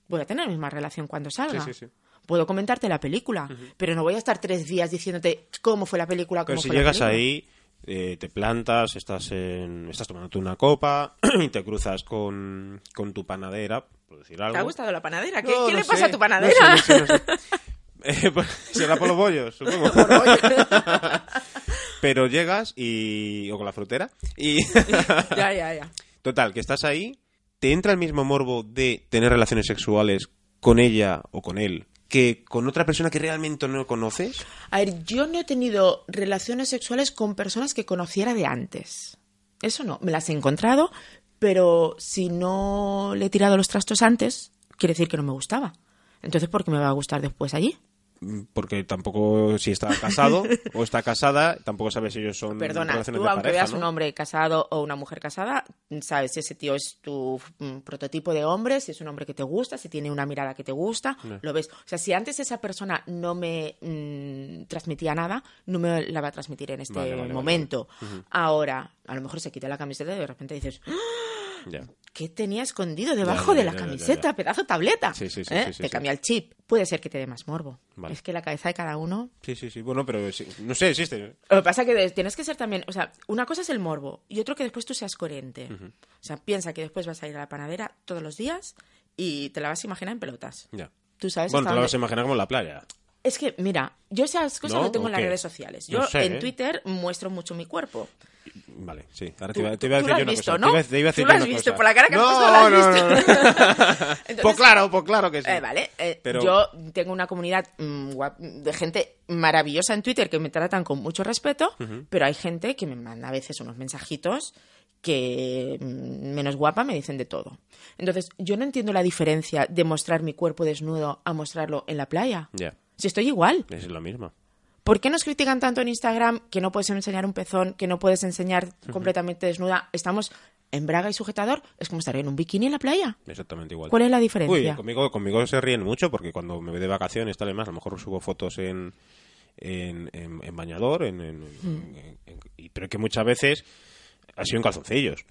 voy a tener la misma relación cuando salga. Sí, sí, sí. Puedo comentarte la película, pero no voy a estar tres días diciéndote cómo fue la película, cómo Pero si la llegas película. ahí, eh, te plantas, estás en, estás tomándote una copa y te cruzas con, con tu panadera, por decir algo. ¿Te ha gustado la panadera? ¿Qué, No, qué no le pasa a tu no panadera? sé, no sé, no sé. Eh, pues, será por los bollos, supongo. Pero llegas y... o con la frutera y... ya, ya, ya. Total, que estás ahí, te entra el mismo morbo de tener relaciones sexuales con ella o con él que con otra persona que realmente no conoces. A ver, yo no he tenido relaciones sexuales con personas que conociera de antes. Eso no, me las he encontrado, pero si no le he tirado los trastos antes, quiere decir que no me gustaba. Entonces, ¿por qué me va a gustar después allí? Mm, Porque tampoco, si está casado o está casada, tampoco sabes si ellos son Perdona, relaciones tú de aunque pareja, veas ¿no? un hombre casado o una mujer casada, sabes si ese tío es tu mm, prototipo de hombre, si es un hombre que te gusta, si tiene una mirada que te gusta, lo ves. O sea, si antes esa persona no me mm, transmitía nada, no me la va a transmitir en este Vale, vale, vale, momento. Ahora, a lo mejor se quita la camiseta y de repente dices, ¡Ah! ¿Qué tenía escondido debajo ya, de la ya, camiseta? Pedazo tableta. Sí, sí, sí, ¿Eh? te cambia el chip. Puede ser que te dé más morbo. Vale. Es que la cabeza de cada uno Sí, sí, sí. Bueno, pero no sé, existe. lo que pasa es que de- tienes que ser también, o sea, una cosa es el morbo y otro que después tú seas coherente. O sea, piensa que después vas a ir a la panadera todos los días y te la vas a imaginar en pelotas. Ya. Tú sabes Bueno, te lo vas a imaginar como en la playa. Es que, mira, yo esas cosas ¿No? tengo en ¿O las redes sociales. No Yo sé, en ¿eh? Twitter muestro mucho mi cuerpo. Vale, sí. Ahora te iba, te tú iba a decir yo una visto, cosa. ¿no? Te iba, te iba a decir Tú lo has visto, cosa. por la cara que has puesto, lo has no, visto. no, no. Entonces- pues claro, pues claro que sí. Eh, vale, eh, Pero- yo tengo una comunidad mm, de gente maravillosa en Twitter que me tratan con mucho respeto, pero hay gente que me manda a veces unos mensajitos que mm, menos guapa me dicen de todo. Entonces, yo no entiendo la diferencia de mostrar mi cuerpo desnudo a mostrarlo en la playa. Ya, Si estoy igual. es lo mismo. ¿Por qué nos critican tanto en Instagram que no puedes enseñar un pezón, que no puedes enseñar completamente desnuda? Estamos en braga y sujetador, es como estar en un bikini en la playa. Exactamente igual. ¿Cuál es la Uy, diferencia? conmigo, conmigo se ríen mucho porque cuando me voy de vacaciones, tal y más, a lo mejor subo fotos en, en, en- en bañador, en, en- Hmm. en- pero que muchas veces ha sido en calzoncillos.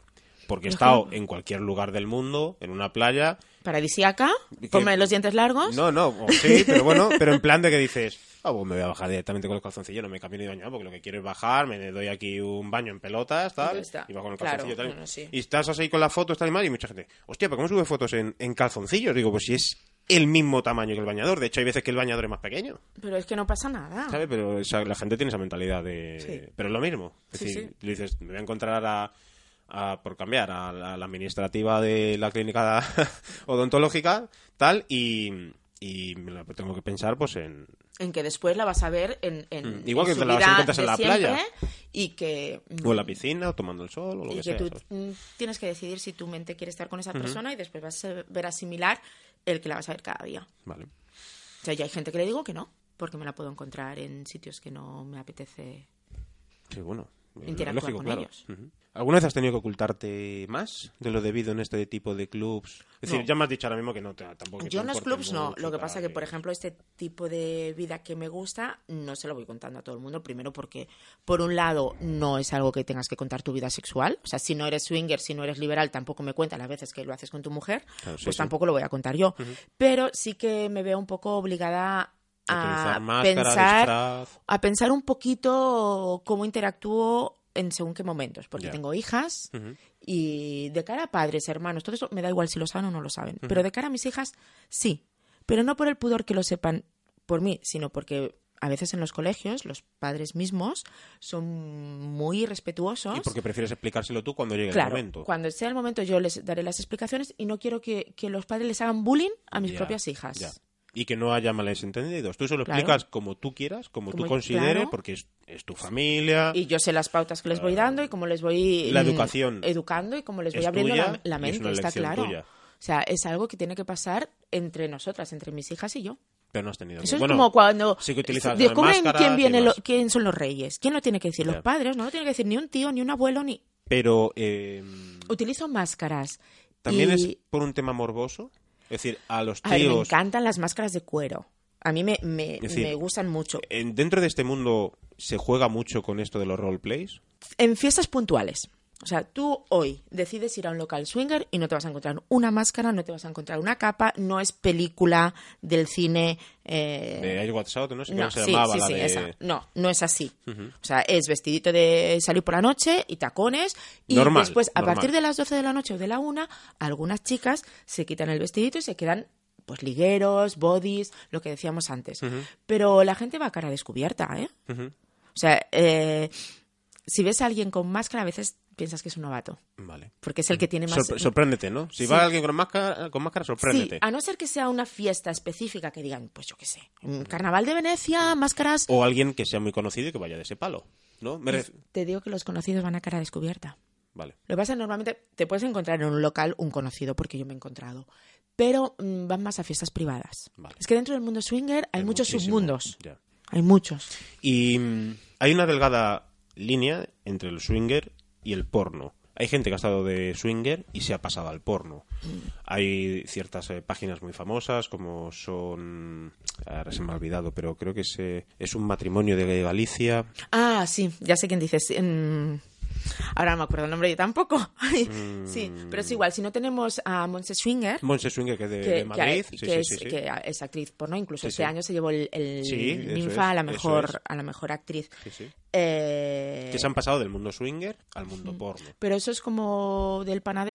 Porque he estado en cualquier lugar del mundo, en una playa. Paradisíaca, ponme los dientes largos. No, no, o sí, pero bueno, pero en plan de que dices, ah, pues me voy a bajar directamente con el calzoncillo, no me cambio ni bañado, porque lo que quiero es bajar, me doy aquí un baño en pelotas, Y tal, ya está. y bajo con el Claro, calzoncillo, tal. bueno, sí. Y estás así con las fotos, tal y más, y mucha gente, hostia, ¿pero cómo sube fotos en, en calzoncillos? Digo, pues si es el mismo tamaño que el bañador. De hecho, hay veces que el bañador es más pequeño, Pero es que no pasa nada. ¿sabes? Pero la gente tiene esa mentalidad de... Sí. Pero es lo mismo. Es Sí, decir, sí. le dices, me voy a encontrar a... a- por cambiar a la, a la administrativa de la clínica odontológica tal y, y tengo que pensar pues en En que después la vas a ver en, en Mm, igual en que te la vas a encontrar en la playa. y que o en la piscina o tomando el sol o lo y que, que sea tú ¿sabes? mm, tienes que decidir si tu mente quiere estar con esa persona y después vas a ver asimilar el que la vas a ver cada día. vale O sea, ya hay gente que le digo que no, porque me la puedo encontrar en sitios que no me apetece. sí bueno Interactuar lógico, con claro. ellos. ¿Alguna vez has tenido que ocultarte más de lo debido en este tipo de clubs? Es decir, ya me has dicho ahora mismo que no te tampoco que Yo te en los clubs no. Lo que pasa que, y- por ejemplo, este tipo de vida que me gusta no se lo voy contando a todo el mundo. Primero porque, por un lado, no es algo que tengas que contar tu vida sexual. O sea, si no eres swinger, si no eres liberal, tampoco me cuentas las veces que lo haces con tu mujer. Claro, sí, pues sí. tampoco lo voy a contar yo. Pero sí que me veo un poco obligada a máscara, pensar disfraz. a pensar un poquito cómo interactúo en según qué momentos, porque tengo hijas. Y de cara a padres, hermanos, todo eso me da igual si lo saben o no lo saben. Pero de cara a mis hijas, sí. Pero no por el pudor que lo sepan por mí, sino porque a veces en los colegios los padres mismos son muy respetuosos. Y porque prefieres explicárselo tú cuando llegue Claro, el momento. cuando sea el momento yo les daré las explicaciones y no quiero que, que los padres les hagan bullying a mis propias hijas. Y que no haya malentendidos. Tú se lo Claro. explicas como tú quieras, como, Como- tú consideres, claro. porque es, es tu familia. Y yo sé las pautas que les voy dando y cómo les voy La mm, educación educando y cómo les voy abriendo tuya la, la y es mente, está claro. tuya. O sea, es algo que tiene que pasar entre nosotras, entre mis hijas y yo. Pero no has tenido Eso es bueno, como cuando sí descubren quién viene lo- quién son los reyes. ¿Quién lo tiene que decir? Los padres, no lo tiene que decir ni un tío, ni un abuelo, ni... Pero eh, Utilizo máscaras. también y... es por un tema morboso. Es decir, a los A ver, me tíos. encantan las máscaras de cuero. A mí me, me, decir, me gustan mucho. en- dentro de este mundo se juega mucho con esto de los roleplays. En fiestas puntuales. O sea, tú hoy decides ir a un local swinger y no te vas a encontrar una máscara, no te vas a encontrar una capa, no es película del cine. eh, De Air What's Out, no sé cómo no, se sí, llamaba sí, la sí, de. esa. No, no es así. O sea, es vestidito de salir por la noche y tacones. Y Normal, después, a normal. partir de las 12 de la noche o de la 1, algunas chicas se quitan el vestidito y se quedan pues ligueros, bodies, lo que decíamos antes. Pero la gente va a cara descubierta, ¿eh? O sea, eh, si ves a alguien con máscara, a veces piensas que es un novato. Vale. Porque es el que tiene más... Sorpre- sorpréndete, ¿no? Si Sí. va alguien con máscara, con máscara, sorpréndete. Sí, a no ser que sea una fiesta específica que digan, pues yo qué sé, un carnaval de Venecia, máscaras... O alguien que sea muy conocido y que vaya de ese palo, ¿no? Me ref- Te digo que los conocidos van a cara descubierta. Vale. Lo que pasa es que normalmente te puedes encontrar en un local un conocido, porque yo me he encontrado. Pero mm, van más a fiestas privadas. Vale. Es que dentro del mundo swinger hay, Hay muchos muchísimo, submundos. ya. Hay muchos. Y mm, hay una delgada línea entre el swinger y el porno. Hay gente que ha estado de swinger y se ha pasado al porno. Hay ciertas eh, páginas muy famosas como son... Ahora se me ha olvidado, pero creo que es, es un matrimonio de Galicia. Ah, sí, ya sé quién dices. Ahora no me acuerdo el nombre yo tampoco. Sí, pero es igual. Si no tenemos a Monse Swinger, Monse Swinger, que es de, que, de que- Madrid. que Sí, sí, es, sí, sí. que es actriz porno, incluso este año se llevó el, el Ninfa a la mejor es. a la mejor actriz. Sí, sí. Eh, Que se han pasado del mundo swinger al mundo porno. pero eso es como del panadero.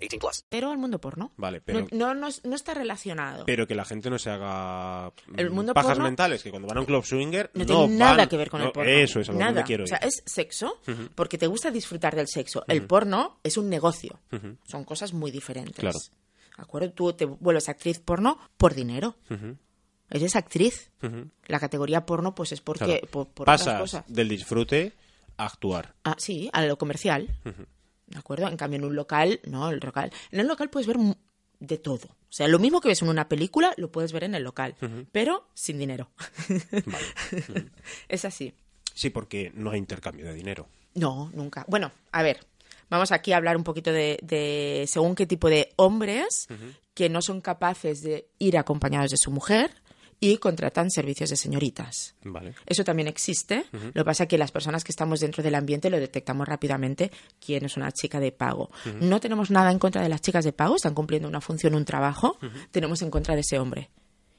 18 plus. Pero al mundo porno. Vale, pero- No, no, no, no está relacionado. Pero que la gente no se haga mm, El mundo pajas porno- mentales, que cuando van a un club swinger no, no, tiene nada van- que ver con no, el porno. Eso es a nada. donde quiero o ir. sea, es sexo porque te gusta disfrutar del sexo. El porno es un negocio. Son cosas muy diferentes. Claro. ¿De acuerdo? Tú te vuelves actriz porno por dinero. Eres actriz. La categoría porno pues es porque Claro. por, por otras Pasas cosas. del disfrute a actuar. Ah, sí, a lo comercial. ¿De acuerdo? En cambio, en un local, no, el local. En el local puedes ver de todo. O sea, lo mismo que ves en una película, lo puedes ver en el local, pero sin dinero. es así. Sí, porque no hay intercambio de dinero. No, nunca. Bueno, a ver, vamos aquí a hablar un poquito de, de según qué tipo de hombres que no son capaces de ir acompañados de su mujer y contratan servicios de señoritas. Vale. Eso también existe. Lo que pasa es que las personas que estamos dentro del ambiente lo detectamos rápidamente quién es una chica de pago. No tenemos nada en contra de las chicas de pago, están cumpliendo una función, un trabajo. Tenemos en contra de ese hombre.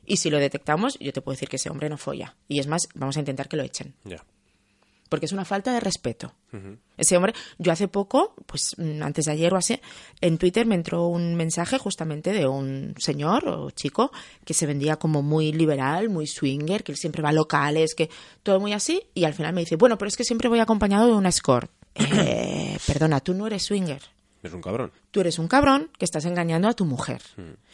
Y si lo detectamos, yo te puedo decir que ese hombre no folla. Y es más, vamos a intentar que lo echen. Ya. Porque es una falta de respeto. Ese hombre, yo hace poco, pues mm, antes de ayer o así, en Twitter me entró un mensaje justamente de un señor o chico que se vendía como muy liberal, muy swinger, que él siempre va a locales, que todo muy así, y al final me dice, bueno, pero es que siempre voy acompañado de una escort. Eh, perdona, tú no eres swinger. Es un cabrón. Tú eres un cabrón que estás engañando a tu mujer.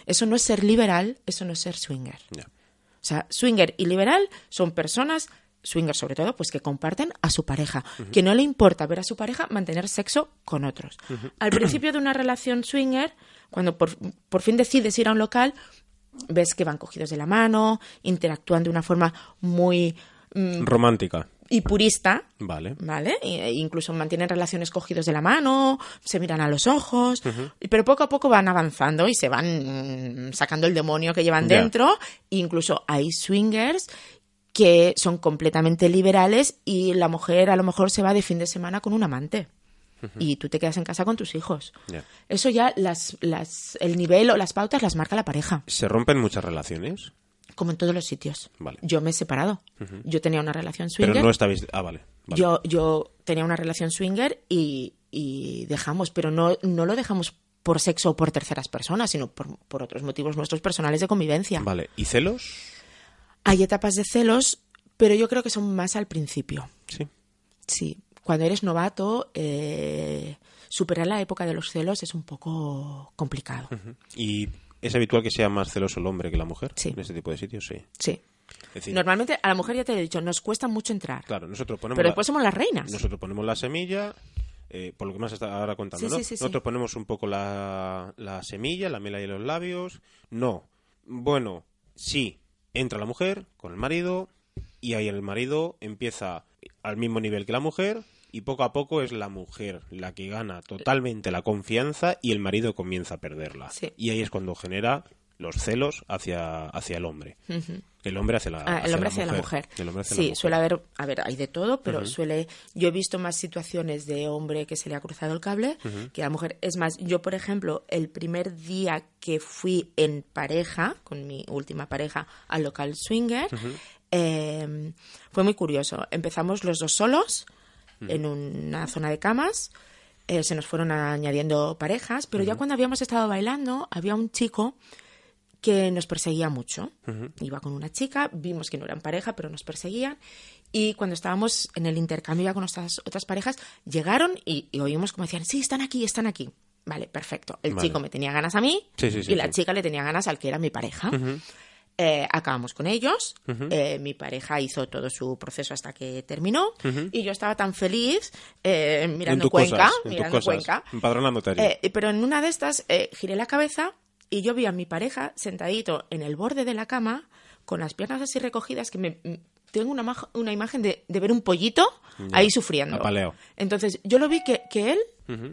Eso no es ser liberal, eso no es ser swinger. O sea, swinger y liberal son personas, swinger sobre todo, pues que comparten a su pareja, que no le importa ver a su pareja mantener sexo con otros. Al principio de una relación swinger, cuando por, por fin decides ir a un local, ves que van cogidos de la mano, interactúan de una forma muy mm, Romántica. y purista, Vale. ¿vale? E incluso mantienen relaciones cogidos de la mano, se miran a los ojos, pero poco a poco van avanzando y se van mm, sacando el demonio que llevan dentro. Incluso hay swingers que son completamente liberales y la mujer a lo mejor se va de fin de semana con un amante. Y tú te quedas en casa con tus hijos. Eso ya las, las, el nivel o las pautas las marca la pareja, ¿Se rompen muchas relaciones? como en todos los sitios. Vale. Yo me he separado. Yo tenía una relación Pero swinger. no estabais... Ah, vale. vale. Yo, yo tenía una relación swinger y, y dejamos, pero no, no lo dejamos por sexo o por terceras personas, sino por, por otros motivos nuestros personales de convivencia. Vale. ¿Y celos? Hay etapas de celos, pero yo creo que son más al principio. Sí. Sí, cuando eres novato, eh, superar la época de los celos es un poco complicado. ¿Y es habitual que sea más celoso el hombre que la mujer? Sí. En este tipo de sitios, sí. Sí. Decir, Normalmente a la mujer ya te he dicho, nos cuesta mucho entrar, claro, nosotros ponemos... pero la- después somos las reinas. Nosotros ponemos la semilla, eh, por lo que más está ahora contando, Sí, ¿no? sí, sí, sí. Nosotros ponemos un poco la, la semilla, la mela y los labios. No. Bueno, sí, entra la mujer con el marido y ahí el marido empieza al mismo nivel que la mujer y poco a poco es la mujer la que gana totalmente la confianza y el marido comienza a perderla. Sí. Y ahí es cuando genera los celos hacia, hacia el hombre. El hombre hacia la, Ah, el hombre hacia la mujer. El hombre hacia sí, la mujer. suele haber, a ver, hay de todo, pero suele, yo he visto más situaciones de hombre que se le ha cruzado el cable que la mujer. Es más, yo, por ejemplo, el primer día que fui en pareja, con mi última pareja, al local swinger, eh, fue muy curioso. Empezamos los dos solos en una zona de camas. eh, se nos fueron añadiendo parejas, pero ya cuando habíamos estado bailando, había un chico que nos perseguía mucho. Iba con una chica, vimos que no eran pareja, pero nos perseguían. Y cuando estábamos en el intercambio ya con nuestras otras parejas, llegaron y, y oímos como decían, sí, están aquí, están aquí. Vale, perfecto. El Vale. chico me tenía ganas a mí Sí, sí, sí, y la chica le tenía ganas al que era mi pareja. Eh, acabamos con ellos. Eh, mi pareja hizo todo su proceso hasta que terminó. Y yo estaba tan feliz eh, mirando Cuenca. cosas, mirando Cuenca. empadronándote. Eh, pero en una de estas eh, giré la cabeza y yo vi a mi pareja sentadito en el borde de la cama con las piernas así recogidas que me tengo una, una imagen de, de ver un pollito ahí sufriendo. apaleo. Entonces yo lo vi que, que él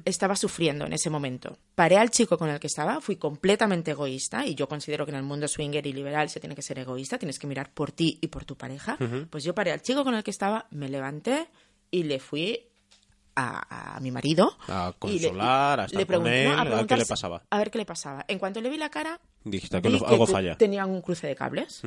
estaba sufriendo en ese momento. Paré al chico con el que estaba, fui completamente egoísta y yo considero que en el mundo swinger y liberal se tiene que ser egoísta, tienes que mirar por ti y por tu pareja. Pues yo paré al chico con el que estaba, me levanté y le fui a, a mi marido. A le- consolar, a estar con pregunté- él, no, a ver qué le pasaba. A ver qué le pasaba. En cuanto le vi la cara, Dijiste que vi no- algo falla. Tenían un cruce de cables.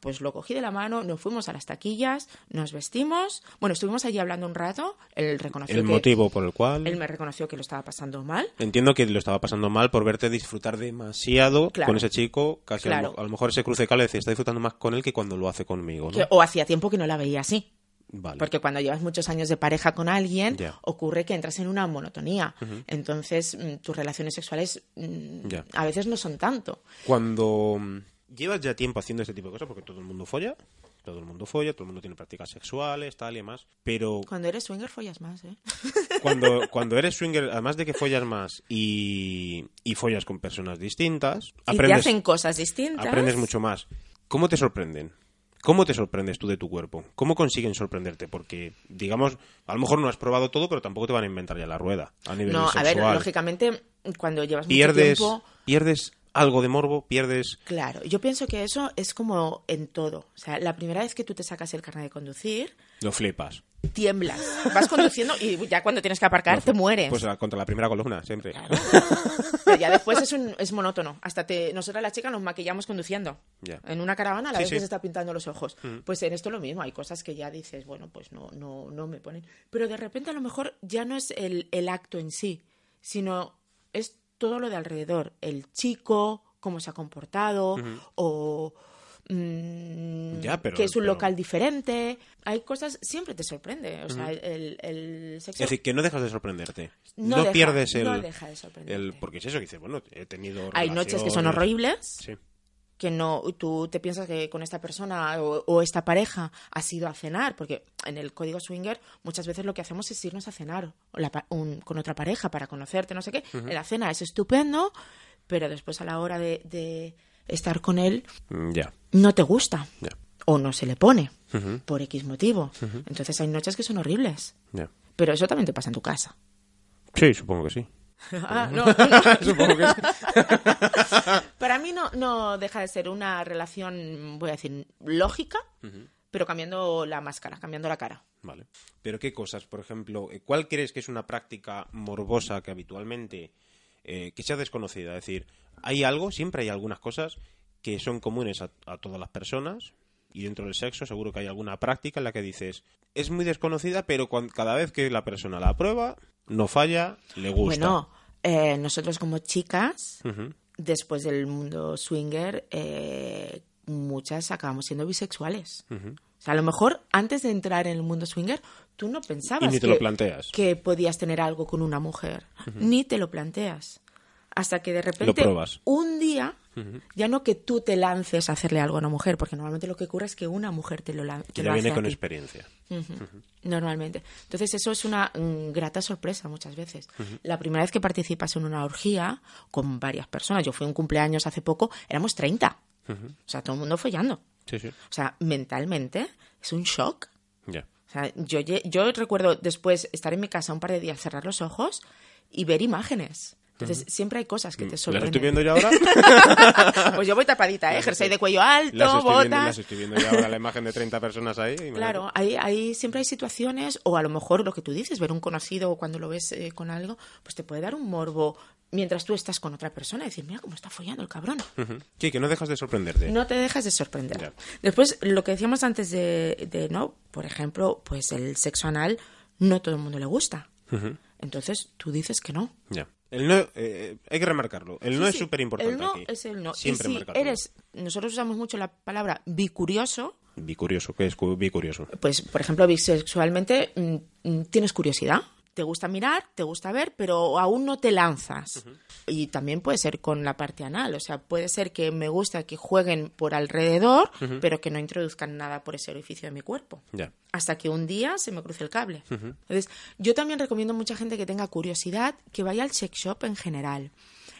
Pues lo cogí de la mano, nos fuimos a las taquillas, nos vestimos. Bueno, estuvimos allí hablando un rato. Él reconoció El que motivo por el cual... él me reconoció que lo estaba pasando mal. Entiendo que lo estaba pasando mal por verte disfrutar demasiado Claro. con ese chico. Casi a lo- Claro. a, lo, mejor ese cruce de cable decía, está disfrutando más con él que cuando lo hace conmigo, ¿no? Que- o hacía tiempo que no la veía así. Vale. Porque cuando llevas muchos años de pareja con alguien, ocurre que entras en una monotonía. Entonces, mm, tus relaciones sexuales mm, a veces no son tanto. Cuando mm, llevas ya tiempo haciendo este tipo de cosas, porque todo el mundo folla, todo el mundo folla, todo el mundo tiene prácticas sexuales, tal y demás, pero Cuando eres swinger follas más, ¿eh? cuando, cuando eres swinger, además de que follas más y, y follas con personas distintas, Y te aprendes, hacen cosas distintas. aprendes mucho más. ¿Cómo te sorprenden? ¿Cómo te sorprendes tú de tu cuerpo? ¿Cómo consiguen sorprenderte? Porque, digamos, a lo mejor no has probado todo, pero tampoco te van a inventar ya la rueda a nivel No, a ver, lógicamente, cuando llevas mucho tiempo... pierdes algo de morbo, pierdes... Claro, yo pienso que eso es como en todo. O sea, la primera vez que tú te sacas el carnet de conducir, Lo flipas. Tiemblas. Vas conduciendo y ya cuando tienes que aparcar te mueres. Pues a- contra la primera columna, siempre. Pero ya después es, un- es monótono. Hasta te, nosotras las chicas nos maquillamos conduciendo. En una caravana a la Sí, vez sí. se está pintando los ojos. Pues en esto lo mismo. Hay cosas que ya dices, bueno, pues no, no, no me ponen. Pero de repente a lo mejor ya no es el, el acto en sí, sino es todo lo de alrededor. El chico, cómo se ha comportado, o mm, Ya, pero- que es un pero- local diferente. Hay cosas, siempre te sorprende. O sea, el, el sexo Es decir, que no dejas de sorprenderte. No No, deja- pierdes el, no deja de sorprenderte. el... Porque es eso que dices, bueno, he tenido hay noches que son horribles. Sí. que no tú te piensas que con esta persona o, o esta pareja has ido a cenar, porque en el código swinger muchas veces lo que hacemos es irnos a cenar la un- con otra pareja para conocerte, no sé qué. En la cena es estupendo, pero después a la hora de, de estar con él Mm, no te gusta o no se le pone por X motivo. Entonces hay noches que son horribles, pero eso también te pasa en tu casa. Sí, supongo que sí. Ah, no, no. supongo que sí. Para mí no, no deja de ser una relación, voy a decir, lógica, pero cambiando la máscara, cambiando la cara. Vale. Pero qué cosas, por ejemplo, eh, ¿cuál crees que es una práctica morbosa que habitualmente eh, que sea desconocida? Es decir, hay algo, siempre hay algunas cosas que son comunes a, a todas las personas y dentro del sexo seguro que hay alguna práctica en la que dices es muy desconocida, pero cada vez que la persona la prueba no falla, le gusta. Bueno, eh, nosotros como chicas, después del mundo swinger, eh, muchas acabamos siendo bisexuales. O sea, a lo mejor antes de entrar en el mundo swinger, tú no pensabas Y ni te que, lo planteas. que podías tener algo con una mujer. Ni te lo planteas. Hasta que de repente, un día, ya no que tú te lances a hacerle algo a una mujer, porque normalmente lo que ocurre es que una mujer te lo, lan- te Que ya viene con experiencia. Normalmente. Entonces eso es una mm, grata sorpresa muchas veces. La primera vez que participas en una orgía con varias personas, yo fui a un cumpleaños hace poco, éramos 30. O sea, todo el mundo follando. Sí, sí. O sea, mentalmente es un shock. Ya. O sea, yo, yo recuerdo después estar en mi casa un par de días, cerrar los ojos y ver imágenes. Entonces, siempre hay cosas que te ¿Las sorprenden. estoy viendo yo ahora? pues yo voy tapadita, ¿eh? Las Jersey de cuello alto, las, estoy viendo, botas. las estoy viendo yo ahora la imagen de 30 personas ahí. imagínate. Claro, hay, hay, siempre hay situaciones, o a lo mejor lo que tú dices, ver un conocido o cuando lo ves eh, con algo, pues te puede dar un morbo mientras tú estás con otra persona decir, mira cómo está follando el cabrón. Ujú. Sí, que no dejas de sorprenderte. No te dejas de sorprender. Después, lo que decíamos antes de, de, no, por ejemplo, pues el sexo anal, no todo el mundo le gusta. Entonces, tú dices que no. Ya. El no, eh, hay que remarcarlo. El no Sí, es súper importante El no aquí. es el no. Siempre y si eres, nosotros usamos mucho la palabra bicurioso, Bicurioso, ¿qué es cu- bicurioso? pues, por ejemplo, bisexualmente mm, mm, tienes curiosidad. Te gusta mirar, te gusta ver, pero aún no te lanzas. Y también puede ser con la parte anal. O sea, puede ser que me gusta que jueguen por alrededor, pero que no introduzcan nada por ese orificio de mi cuerpo. Ya. Hasta que un día se me cruce el cable. Entonces, yo también recomiendo a mucha gente que tenga curiosidad que vaya al sex shop en general.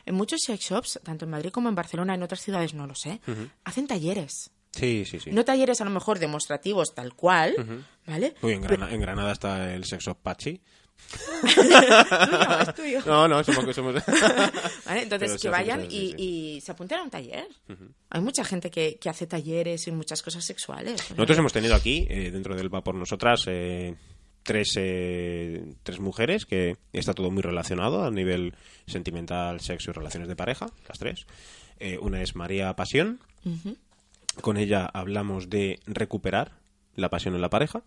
En muchos sex shops, tanto en Madrid como en Barcelona, en otras ciudades no lo sé, hacen talleres. Sí, sí, sí. No talleres a lo mejor demostrativos tal cual, ¿vale? Uy, en, en Granada está el sexo pachi. Tuyo, es tuyo. No, no, somos que somos... ¿Vale? Entonces, que vayan y, veces, sí. y se apunten a un taller. Hay mucha gente que, que hace talleres y muchas cosas sexuales. Nosotros hemos tenido aquí, eh, dentro del Va por Nosotras, eh, tres, eh, tres mujeres que está todo muy relacionado a nivel sentimental, sexo y relaciones de pareja, las tres. Eh, una es María Pasión. Con ella hablamos de recuperar la pasión en la pareja.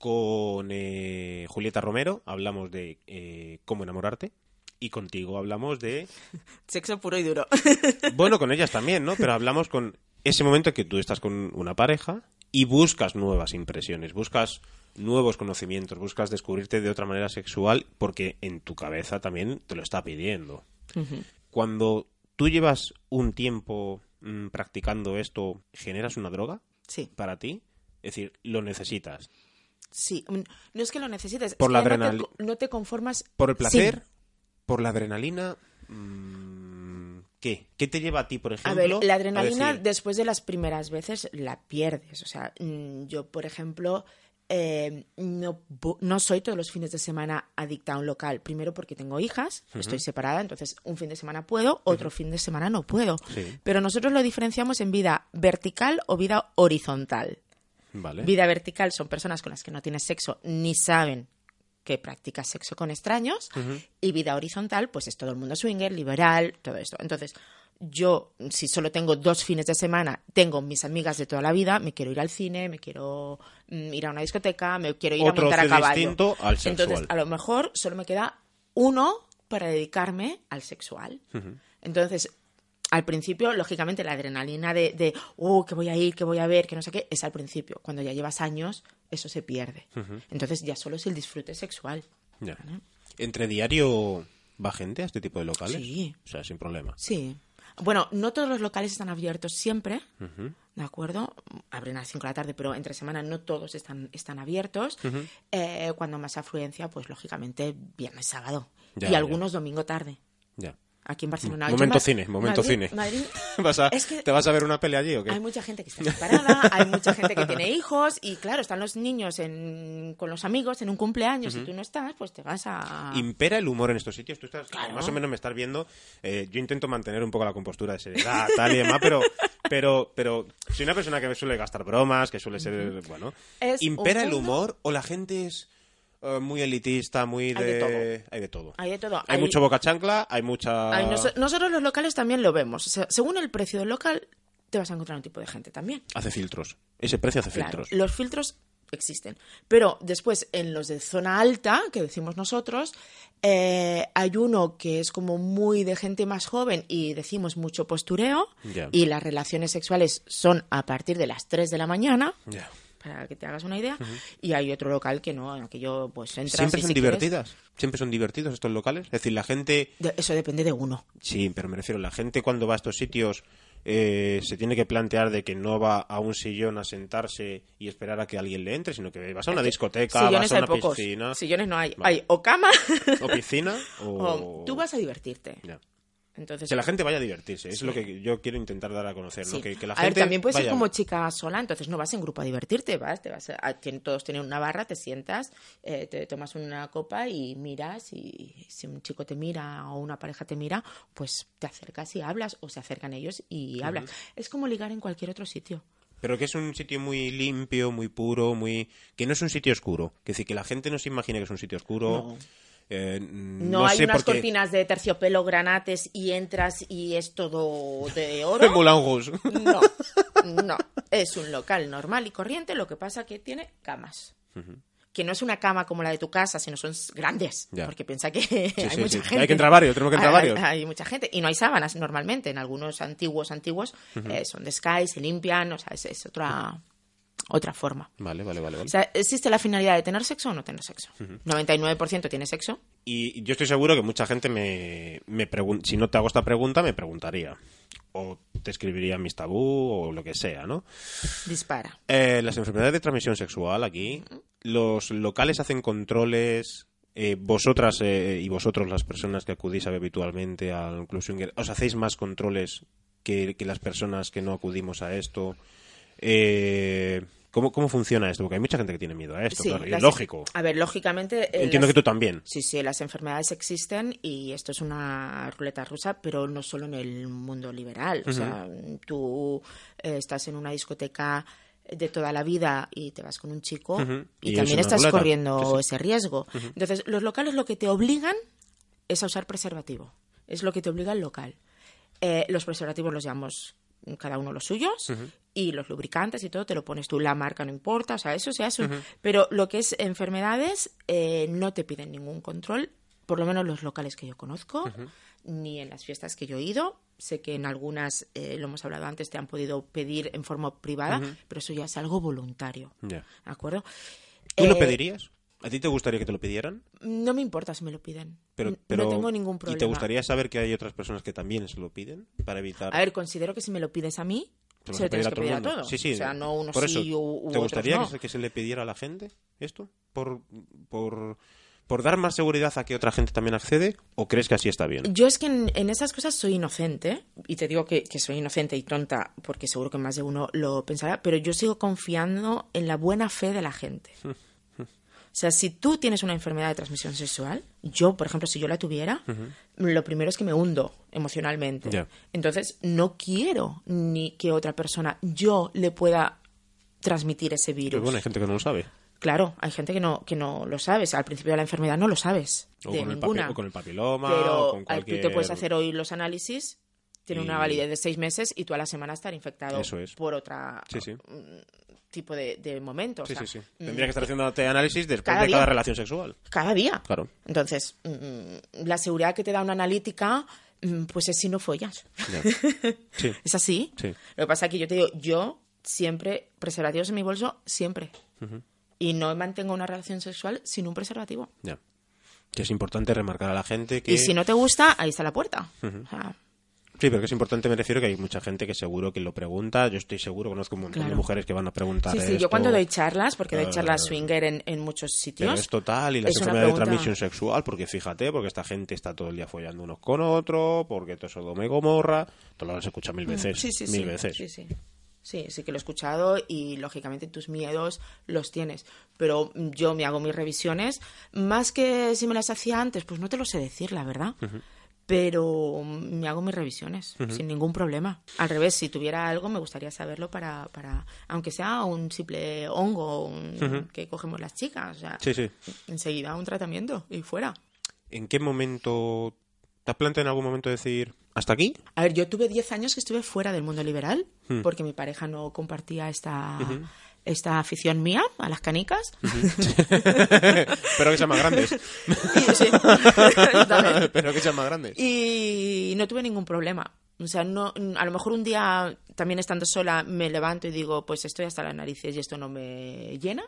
Con eh, Julieta Romero hablamos de eh, cómo enamorarte. Y contigo hablamos de Sexo puro y duro. bueno, con ellas también, ¿no? Pero hablamos con ese momento en que tú estás con una pareja y buscas nuevas impresiones, buscas nuevos conocimientos, buscas descubrirte de otra manera sexual porque en tu cabeza también te lo está pidiendo. Cuando tú llevas un tiempo mm, practicando esto, ¿generas una droga sí, para ti? Es decir, lo necesitas. Sí. Mm, No es que lo necesites. Por es la que ya no te no, conformas. ¿Por el placer? ¿Por la adrenalina? Mm, ¿Qué? ¿Qué te lleva a ti, por A ejemplo? ver, la a adrenalina decir, después de las primeras veces la pierdes. O sea, mm, yo, por ejemplo, eh, no, no soy todos los fines de semana adicta a un local. Primero porque tengo hijas, estoy separada, entonces un fin de semana puedo, otro fin de semana no puedo. Sí. Pero nosotros lo diferenciamos en vida vertical o vida horizontal. Vale. Vida vertical son personas con las que no tienes sexo ni saben que practicas sexo con extraños. Y vida horizontal, pues es todo el mundo swinger, liberal, todo esto. Entonces, yo, si solo tengo dos fines de semana, tengo mis amigas de toda la vida, me quiero ir al cine, me quiero mm, ir a una discoteca, me quiero ir Otro a montar a caballo. distinto al sexual. Entonces, a lo mejor solo me queda uno para dedicarme al sexual. Entonces, al principio, lógicamente, la adrenalina de, de, oh, que voy a ir, que voy a ver, que no sé qué, es al principio. Cuando ya llevas años, eso se pierde. Entonces ya solo es el disfrute sexual. Ya. ¿Entre diario va gente a este tipo de locales? Sí. O sea, sin problema. Sí. Bueno, no todos los locales están abiertos siempre, ¿de acuerdo? Abren a las 5 de la tarde, pero entre semana no todos están, están abiertos. Eh, cuando más afluencia, pues lógicamente viernes, sábado. Ya, y ya. algunos domingo tarde. Ya. Aquí en Barcelona. Momento más- cine, momento Madrid- cine. Madrid- ¿Vas a- Es que- ¿Te vas a ver una pelea allí o qué? Hay mucha gente que está separada, hay mucha gente que tiene hijos y claro, están los niños en- con los amigos en un cumpleaños y tú no estás, pues te vas a... ¿Impera el humor en estos sitios? Tú estás, Claro. más o menos me estás viendo. eh, yo intento mantener un poco la compostura de seriedad, tal y demás, pero, pero, pero soy una persona que suele gastar bromas, que suele ser, bueno. Es ¿Impera el humor o la gente es eh, muy elitista, muy de... Hay de todo. Hay de todo. Hay de todo. Hay Hay- mucho boca chancla, hay mucha... Nos- nosotros los locales también lo vemos. O sea, según el precio del local, te vas a encontrar un tipo de gente también. Hace filtros. Ese precio hace Claro, filtros. los filtros existen. Pero después, en los de zona alta, que decimos nosotros, eh, hay uno que es como muy de gente más joven y decimos mucho postureo. Y las relaciones sexuales son a partir de las 3 de la mañana. Para que te hagas una idea. Y hay otro local que no, en aquello pues entras Siempre y son si quieres- divertidas. Siempre son divertidos estos locales. Es decir, la gente... De- Eso depende de uno. Sí, pero me refiero, la gente cuando va a estos sitios eh, se tiene que plantear de que no va a un sillón a sentarse y esperar a que alguien le entre, sino que vas a una discoteca, Sillones vas a una pocos. piscina. Sillones no hay. Vale. Hay o cama O piscina o... o tú vas a divertirte. Ya. Entonces, Que la gente vaya a divertirse, es lo que yo quiero intentar dar a conocer, ¿no? Sí. Que, que la a ver, gente también puedes ir vaya- como chica sola, entonces no vas en grupo a divertirte, vas, te vas a- todos tienen una barra, te sientas, eh, te tomas una copa y miras y si un chico te mira o una pareja te mira, pues te acercas y hablas o se acercan ellos y hablan. Es como ligar en cualquier otro sitio. Pero que es un sitio muy limpio, muy puro, muy... Que no es un sitio oscuro. Que decir, que la gente no se imagine que es un sitio oscuro. No. Eh, No, hay sé unas cortinas de terciopelo granates y entras y es todo de oro. Rouge. No, no. Es un local normal y corriente, lo que pasa que tiene camas. Que no es una cama como la de tu casa, sino son grandes. Ya. Porque piensa que hay sí, mucha sí. gente. Hay que entrar varios, tenemos que entrar varios. Hay, mucha gente. Y no hay sábanas normalmente. En algunos antiguos, antiguos, eh, son de Sky, se limpian. O sea, es, es otra, otra forma. Vale, vale, vale. vale. O sea, ¿existe la finalidad de tener sexo o no tener sexo? 99% tiene sexo. Y yo estoy seguro que mucha gente me, me pregunta, si no te hago esta pregunta, me preguntaría. O te escribiría mis tabú o lo que sea, ¿no? Dispara. Eh, las enfermedades de transmisión sexual aquí, los locales hacen controles. eh, vosotras eh, y vosotros, las personas que acudís habitualmente al Club Swinger, ¿os hacéis más controles que, que las personas que no acudimos a esto? Eh, ¿cómo, ¿Cómo funciona esto? Porque hay mucha gente que tiene miedo a esto, Sí, claro, y es lógico. A ver, lógicamente. eh, Entiendo las- que tú también. Sí, sí, las enfermedades existen y esto es una ruleta rusa, pero no solo en el mundo liberal. O sea, tú eh, estás en una discoteca de toda la vida y te vas con un chico y, también estás ruleta. corriendo Sí, ese riesgo. Entonces, los locales lo que te obligan es a usar preservativo. Es lo que te obliga el local. Eh, los preservativos los llamamos cada uno los suyos y los lubricantes y todo te lo pones tú la marca no importa o sea eso se hace. Pero lo que es enfermedades eh, no te piden ningún control por lo menos los locales que yo conozco ni en las fiestas que yo he ido. Sé que en algunas eh, lo hemos hablado antes te han podido pedir en forma privada pero eso ya es algo voluntario. Ya. de acuerdo ¿Tú lo Eh, pedirías? ¿A ti te gustaría que te lo pidieran? no me importa si me lo piden Pero, no tengo ningún problema ¿Y te gustaría saber que hay otras personas que también se lo piden para evitar... A ver, considero que si me lo pides a mí, Se lo se lo tienes que pedir a todos. Sí, sí. O sea, no unos por eso, sí u, u ¿Te gustaría no. que, se, que se le pidiera a la gente esto? ¿Por, por, ¿Por dar más seguridad a que otra gente también accede? ¿O crees que así está bien? Yo es que en, en esas cosas soy inocente, y te digo que, que soy inocente y tonta, porque seguro que más de uno lo pensará, pero yo sigo confiando en la buena fe de la gente. O sea, si tú tienes una enfermedad de transmisión sexual, yo, por ejemplo, si yo la tuviera, lo primero es que me hundo emocionalmente. Entonces, no quiero ni que otra persona, yo le pueda transmitir ese virus. Pero bueno, hay gente que no lo sabe. Claro, hay gente que no, que no lo sabes. Al principio de la enfermedad no lo sabes. O de con, el ninguna. papi- o con el papiloma, Pero o con cualquier... tú te puedes hacer hoy los análisis, tiene una validez de seis meses y tú a la semana estar infectado Eso es. por otra Sí, sí. Tipo de, de momento. o Sí, sea, sí, sí. mm, Tendría que estar haciéndote análisis después cada de cada día. relación sexual. Cada día. Claro. Entonces, mm, la seguridad que te da una analítica mm, pues es si no follas. Sí. Es así. Sí. Lo que pasa es que yo te digo, yo siempre, preservativos en mi bolso, siempre. Y no mantengo una relación sexual sin un preservativo. Ya. Que es importante remarcar a la gente que... Y si no te gusta, ahí está la puerta. O sea, Sí, pero que es importante, me refiero que hay mucha gente que seguro que lo pregunta. Yo estoy seguro, conozco un montón de mujeres que van a preguntar sí, sí, esto, yo cuando doy charlas, porque doy eh, charlas swinger en, en muchos Pero sitios. es total, y es una enfermedades de pregunta- transmisión sexual, porque fíjate, porque esta gente está todo el día follando unos con otros, porque todo eso y Gomorra, todo lo has escuchado mil veces, Mm, Sí, sí, mil sí. veces. Sí, sí. Sí, sí que lo he escuchado y lógicamente tus miedos los tienes. Pero yo me hago mis revisiones, más que si me las hacía antes, pues no te lo sé decir, la verdad. Pero me hago mis revisiones sin ningún problema. Al revés, si tuviera algo me gustaría saberlo para, para aunque sea un simple hongo un- que cogemos las chicas. O sea, Sí, sí. enseguida un tratamiento y fuera. ¿En qué momento te has planteado en algún momento decir hasta aquí? A ver, yo tuve 10 años que estuve fuera del mundo liberal Hmm. porque mi pareja no compartía esta, esta afición mía a las canicas. Pero que sean más grandes. Y, sí. Pero que sean más grandes. Y no tuve ningún problema. O sea, no, a lo mejor un día, también estando sola, me levanto y digo, pues estoy hasta las narices y esto no me llena.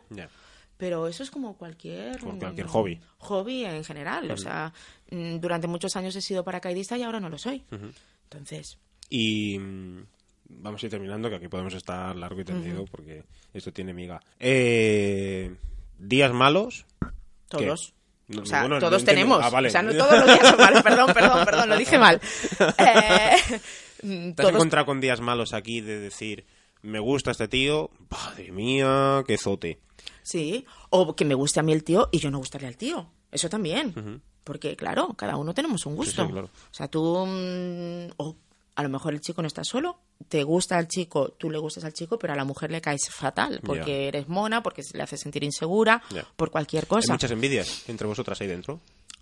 Pero eso es como cualquier... Como cualquier mm, hobby. Hobby en general. O sea, mm, durante muchos años he sido paracaidista y ahora no lo soy. Entonces, Y mm, vamos a ir terminando, que aquí podemos estar largo y tendido porque esto tiene miga. Eh, días malos. Todos. No, O sea, bueno, todos tenemos. Ah, vale. O sea, no todos los días son malos. Perdón, perdón, perdón, lo dije mal. Eh, ¿Te has todos- encontrado con días malos aquí de decir, me gusta este tío, madre mía, qué zote? Sí, o que me guste a mí el tío y yo no gustarle al tío. Eso también. Porque, claro, cada uno tenemos un gusto. sí, claro. O sea, tú. mm, o a lo mejor el chico no está solo, te gusta al chico, tú le gustas al chico, pero a la mujer le caes fatal. Porque eres mona, porque se le hace sentir insegura, por cualquier Hay cosa. muchas envidias entre vosotras ahí dentro.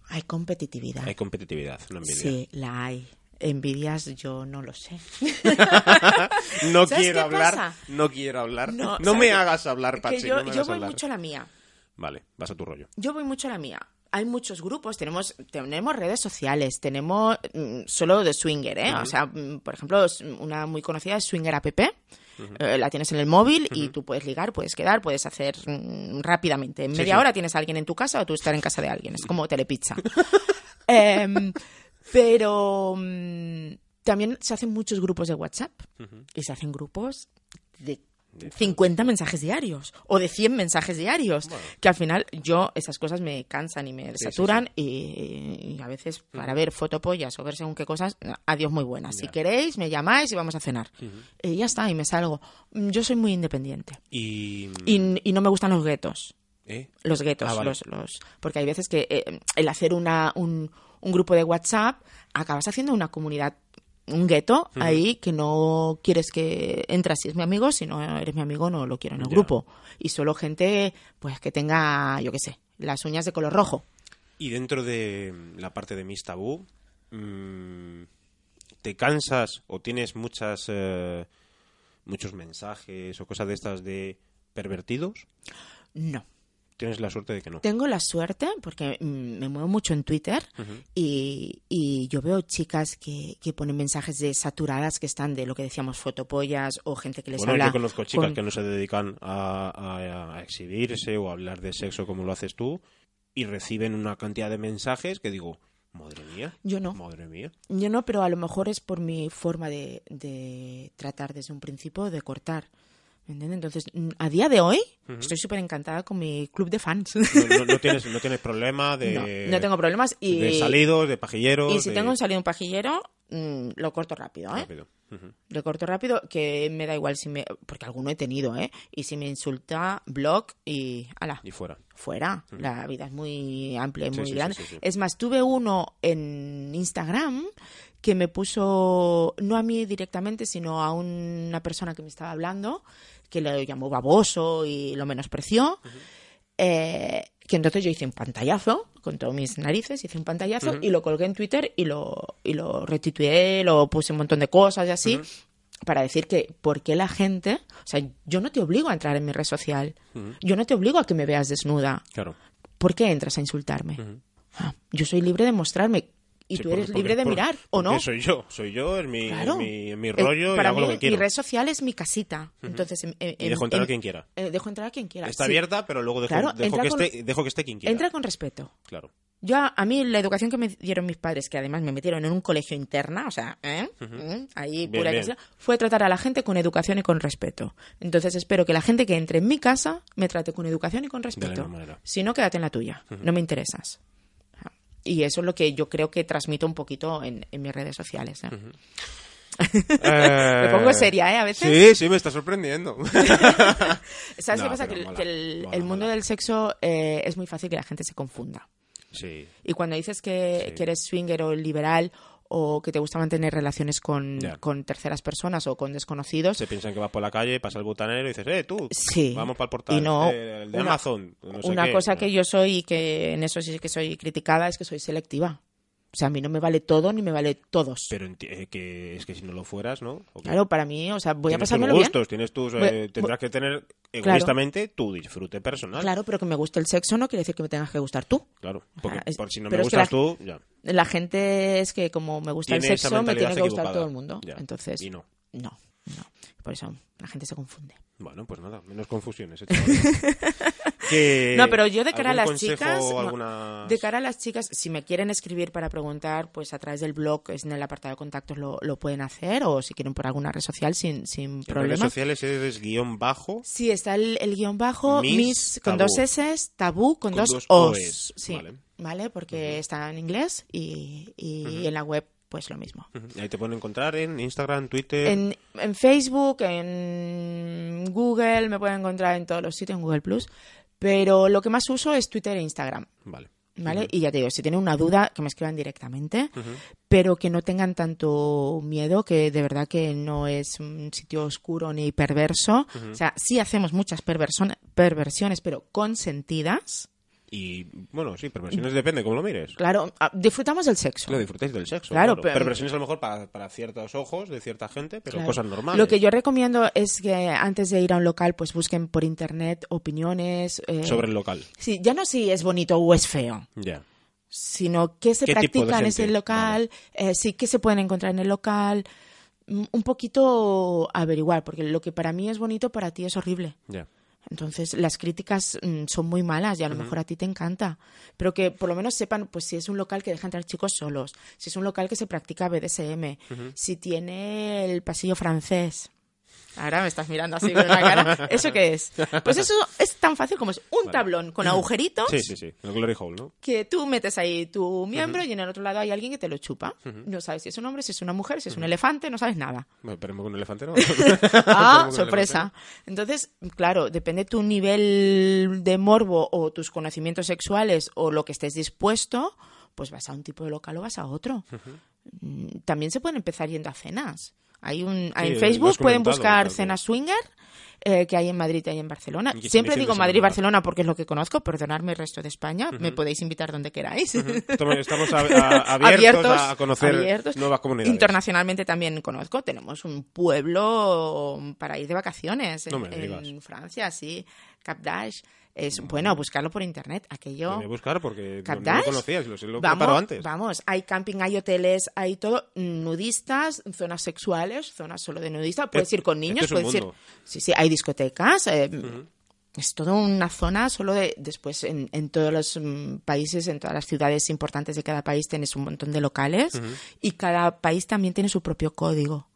Hay competitividad. Hay competitividad, envidia. Sí, la hay. Envidias, yo no lo sé. No ¿Sabes quiero hablar, pasa? no quiero hablar. No, ¿sabes me hagas hablar, Pachi, yo, no me yo hagas voy hablar. mucho a la mía. Vale, vas a tu rollo. Yo voy mucho a la mía. Hay muchos grupos, tenemos, tenemos redes sociales, tenemos mm, solo de Swinger, ¿eh? O sea, mm, por ejemplo, una muy conocida es Swinger App. Eh, la tienes en el móvil y tú puedes ligar, puedes quedar, puedes hacer mm, rápidamente. En Sí, media sí. hora tienes a alguien en tu casa o tú estar en casa de alguien. Es como telepizza. Em, pero mm, también se hacen muchos grupos de WhatsApp y se hacen grupos de 50 mensajes diarios o de 100 mensajes diarios. Que al final yo esas cosas me cansan y me sí, saturan Y, y a veces para ver fotopollas o ver según qué cosas, adiós muy buenas. Si queréis, me llamáis y vamos a cenar. Y ya está, y me salgo. Yo soy muy independiente. Y... Y, y no me gustan los guetos ¿Eh? los guetos, Ah, vale. los, los- porque hay veces que eh, el hacer una, un, un grupo de WhatsApp acabas haciendo una comunidad, un gueto ahí que no quieres que entras si es mi amigo, si no eres mi amigo no lo quiero en el grupo. Y solo gente pues que tenga, yo qué sé, las uñas de color rojo. Y dentro de la parte de Miss Tabú, mm, ¿te cansas o tienes muchas eh, muchos mensajes o cosas de estas de pervertidos? No. Tienes la suerte de que no. Tengo la suerte, porque mm, me muevo mucho en Twitter, y, y yo veo chicas que, que ponen mensajes de saturadas que están de lo que decíamos, fotopollas, o gente que les Bueno, habla. yo conozco chicas con- que no se dedican a, a- a exhibirse o a hablar de sexo como lo haces tú y reciben una cantidad de mensajes que digo, madre mía, Yo no. madre mía. Yo no, pero a lo mejor es por mi forma de, de tratar desde un principio, de cortar. Entonces, a día de hoy, estoy súper encantada con mi club de fans. No, no- no tienes, no tienes problema de, no, no tengo problemas. Y, de salidos, de pajilleros. y si de- tengo un salido un pajillero, mm, lo corto rápido, ¿eh? Rápido. Lo corto rápido, que me da igual si me... Porque alguno he tenido, ¿eh? Y si me insulta, blog y... ¡Hala! Y fuera. fuera. La vida es muy amplia y Sí, muy sí, grande. sí. Es más, tuve uno en Instagram que me puso, no a mí directamente, sino a una persona que me estaba hablando, que le llamó baboso y lo menospreció. Eh, que entonces yo hice un pantallazo con todas mis narices, hice un pantallazo y lo colgué en Twitter y lo, y lo retuiteé, lo puse un montón de cosas y así, para decir que, ¿por qué la gente? O sea, yo no te obligo a entrar en mi red social, yo no te obligo a que me veas desnuda, Claro. ¿por qué entras a insultarme? Ah, yo soy libre de mostrarme y Sí, tú eres porque- libre de mirar, ¿o no? soy yo, soy yo, es mi, Claro. es mi, mi Eh, rollo y para hago mí, lo que quiero. mi red social es mi casita. Entonces, en- en- Y dejo entrar en- a quien quiera. eh, dejo entrar a quien quiera. Está sí. abierta, pero luego dejo, Claro, dejo que con- esté, dejo que esté quien quiera. Entra con respeto. Claro. Yo, a, a mí, la educación que me dieron mis padres, que además me metieron en un colegio interna, o sea, ¿eh? ¿Mm? ahí Bien, pura casera, fue tratar a la gente con educación y con respeto. Entonces espero que la gente que entre en mi casa me trate con educación y con respeto. Si no, quédate en la tuya. No me interesas. Y eso es lo que yo creo que transmito un poquito en, en mis redes sociales. ¿eh? Me pongo seria, ¿eh? A veces. Sí, sí, me está sorprendiendo. ¿Sabes No, qué pasa? Que, el- mola, que el, mola, el mundo mola. del sexo eh, es muy fácil que la gente se confunda. sí. Y cuando dices que, Sí. que eres swinger o liberal o que te gusta mantener relaciones con, con terceras personas o con desconocidos, Se piensan que vas por la calle, pasa el butanero y dices, eh, tú, Sí. vamos para el portal. Y no eh, el de una- Amazon. no sé una qué. cosa que yo soy y que en eso sí que soy criticada es que soy selectiva. O sea, a mí no me vale todo ni me vale todos. Pero eh, que es que si no lo fueras, ¿no? Claro, para mí, o sea, voy a tus pasármelo bien. gustos, tienes tus, eh, tendrás que tener egoístamente tu disfrute personal. Claro, pero que me guste el sexo no quiere decir que me tengas que gustar tú. Claro, porque por si no me pero es que gustas la- tú, ya. La gente es que como me gusta el Tiene sexo, me tiene que gustar todo el mundo. Ya. Entonces, Y no. no, no. Por eso la gente se confunde. Bueno, pues nada, menos confusiones. hecho. Que- No, pero yo de cara a ¿algún las chicas, algunas- de cara a las chicas, si me quieren escribir para preguntar, pues a través del blog, es en el apartado de contactos lo, lo pueden hacer, o si quieren por alguna red social sin, sin redes problema. sociales es guion bajo. Sí, está el, el guion bajo, Miss Miss, con Tabú. dos S, tabú con, Con dos, dos O's. O's, Sí, vale. vale, porque está en inglés y, y en la web, pues lo mismo. Ahí te pueden encontrar en Instagram, Twitter. En, en Facebook, en Google, me pueden encontrar en todos los sitios, en Google Plus. Pero lo que más uso es Twitter e Instagram. Vale. ¿Vale? Y ya te digo, si tienen una duda, que me escriban directamente, pero que no tengan tanto miedo, que de verdad que no es un sitio oscuro ni perverso. O sea, sí hacemos muchas perversiones, pero consentidas. Y bueno, sí, perversiones depende cómo lo mires. Claro, ah, disfrutamos del sexo. Lo disfrutáis del sexo. Claro, Claro, pero- Perversiones a lo mejor para, para ciertos ojos de cierta gente, pero Claro. cosas normales. Lo que yo recomiendo es que antes de ir a un local, pues busquen por internet opiniones. eh, Sobre el local. Sí, ya no si es bonito o es feo, Ya. sino qué se ¿Qué practica en ese local, eh, sí, qué se pueden encontrar en el local. Un poquito averiguar, porque lo que para mí es bonito, para ti es horrible. Ya. Entonces, las críticas mm, son muy malas y a lo mejor a ti te encanta. Pero que por lo menos sepan, pues si es un local que deja entrar chicos solos, si es un local que se practica BDSM, si tiene el pasillo francés. Ahora me estás mirando así con una cara. ¿Eso qué es? Pues eso es tan fácil como es un tablón con agujeritos Sí, sí, sí. El Glory Hole, ¿no? que tú metes ahí tu miembro y en el otro lado hay alguien que te lo chupa. No sabes si es un hombre, si es una mujer, si es un elefante, no sabes nada. Bueno, esperemos que un elefante no. Ah, sorpresa. Entonces, claro, depende tu nivel de morbo o tus conocimientos sexuales o lo que estés dispuesto, pues vas a un tipo de local o vas a otro. Mm, También se pueden empezar yendo a cenas. Hay un, Sí, en Facebook pueden buscar claro. cenas swinger eh, que hay en Madrid y hay en Barcelona. Siempre digo fin de Madrid y semana. Barcelona porque es lo que conozco. Perdonadme el resto de España. Me podéis invitar donde queráis. Estamos estamos a- a- abiertos, a conocer abiertos. nuevas comunidades. Internacionalmente también conozco. Tenemos un pueblo para ir de vacaciones en, No Francia, sí. Cap d'Aix. Es bueno buscarlo por internet. Aquello. Voy a buscar porque no, no lo conocías, lo, lo vamos, antes. Vamos, hay camping, hay hoteles, hay todo, nudistas, zonas sexuales, zonas solo de nudistas. Puedes ir con niños, es puedes ir. Sí, sí, hay discotecas. eh, Es toda una zona solo de. Después, en, en todos los mm, países, en todas las ciudades importantes de cada país, tienes un montón de locales. Y cada país también tiene su propio código.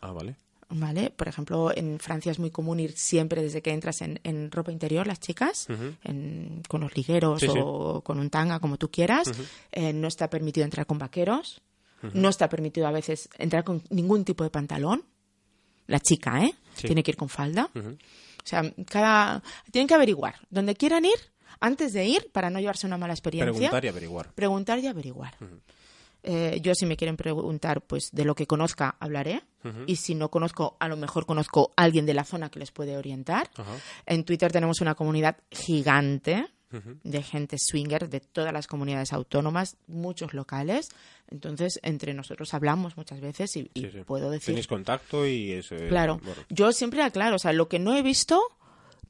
Ah, vale. ¿Vale? Por ejemplo, en Francia es muy común ir siempre desde que entras en, en ropa interior, las chicas, en- con los ligueros Sí, sí. o con un tanga, como tú quieras. Eh, no está permitido entrar con vaqueros. No está permitido a veces entrar con ningún tipo de pantalón. La chica, ¿eh? Sí. Tiene que ir con falda. O sea, cada... tienen que averiguar. Donde quieran ir, antes de ir, para no llevarse una mala experiencia. Preguntar y averiguar. Preguntar y averiguar. Eh, yo si me quieren preguntar pues de lo que conozca hablaré. Y si no conozco a lo mejor conozco a alguien de la zona que les puede orientar. Ajá. en Twitter tenemos una comunidad gigante de gente swinger de todas las comunidades autónomas muchos locales. Entonces entre nosotros hablamos muchas veces y, y Sí, puedo decir Tenéis contacto y es... eh, Claro, bueno, yo siempre aclaro, o sea, lo que no he visto,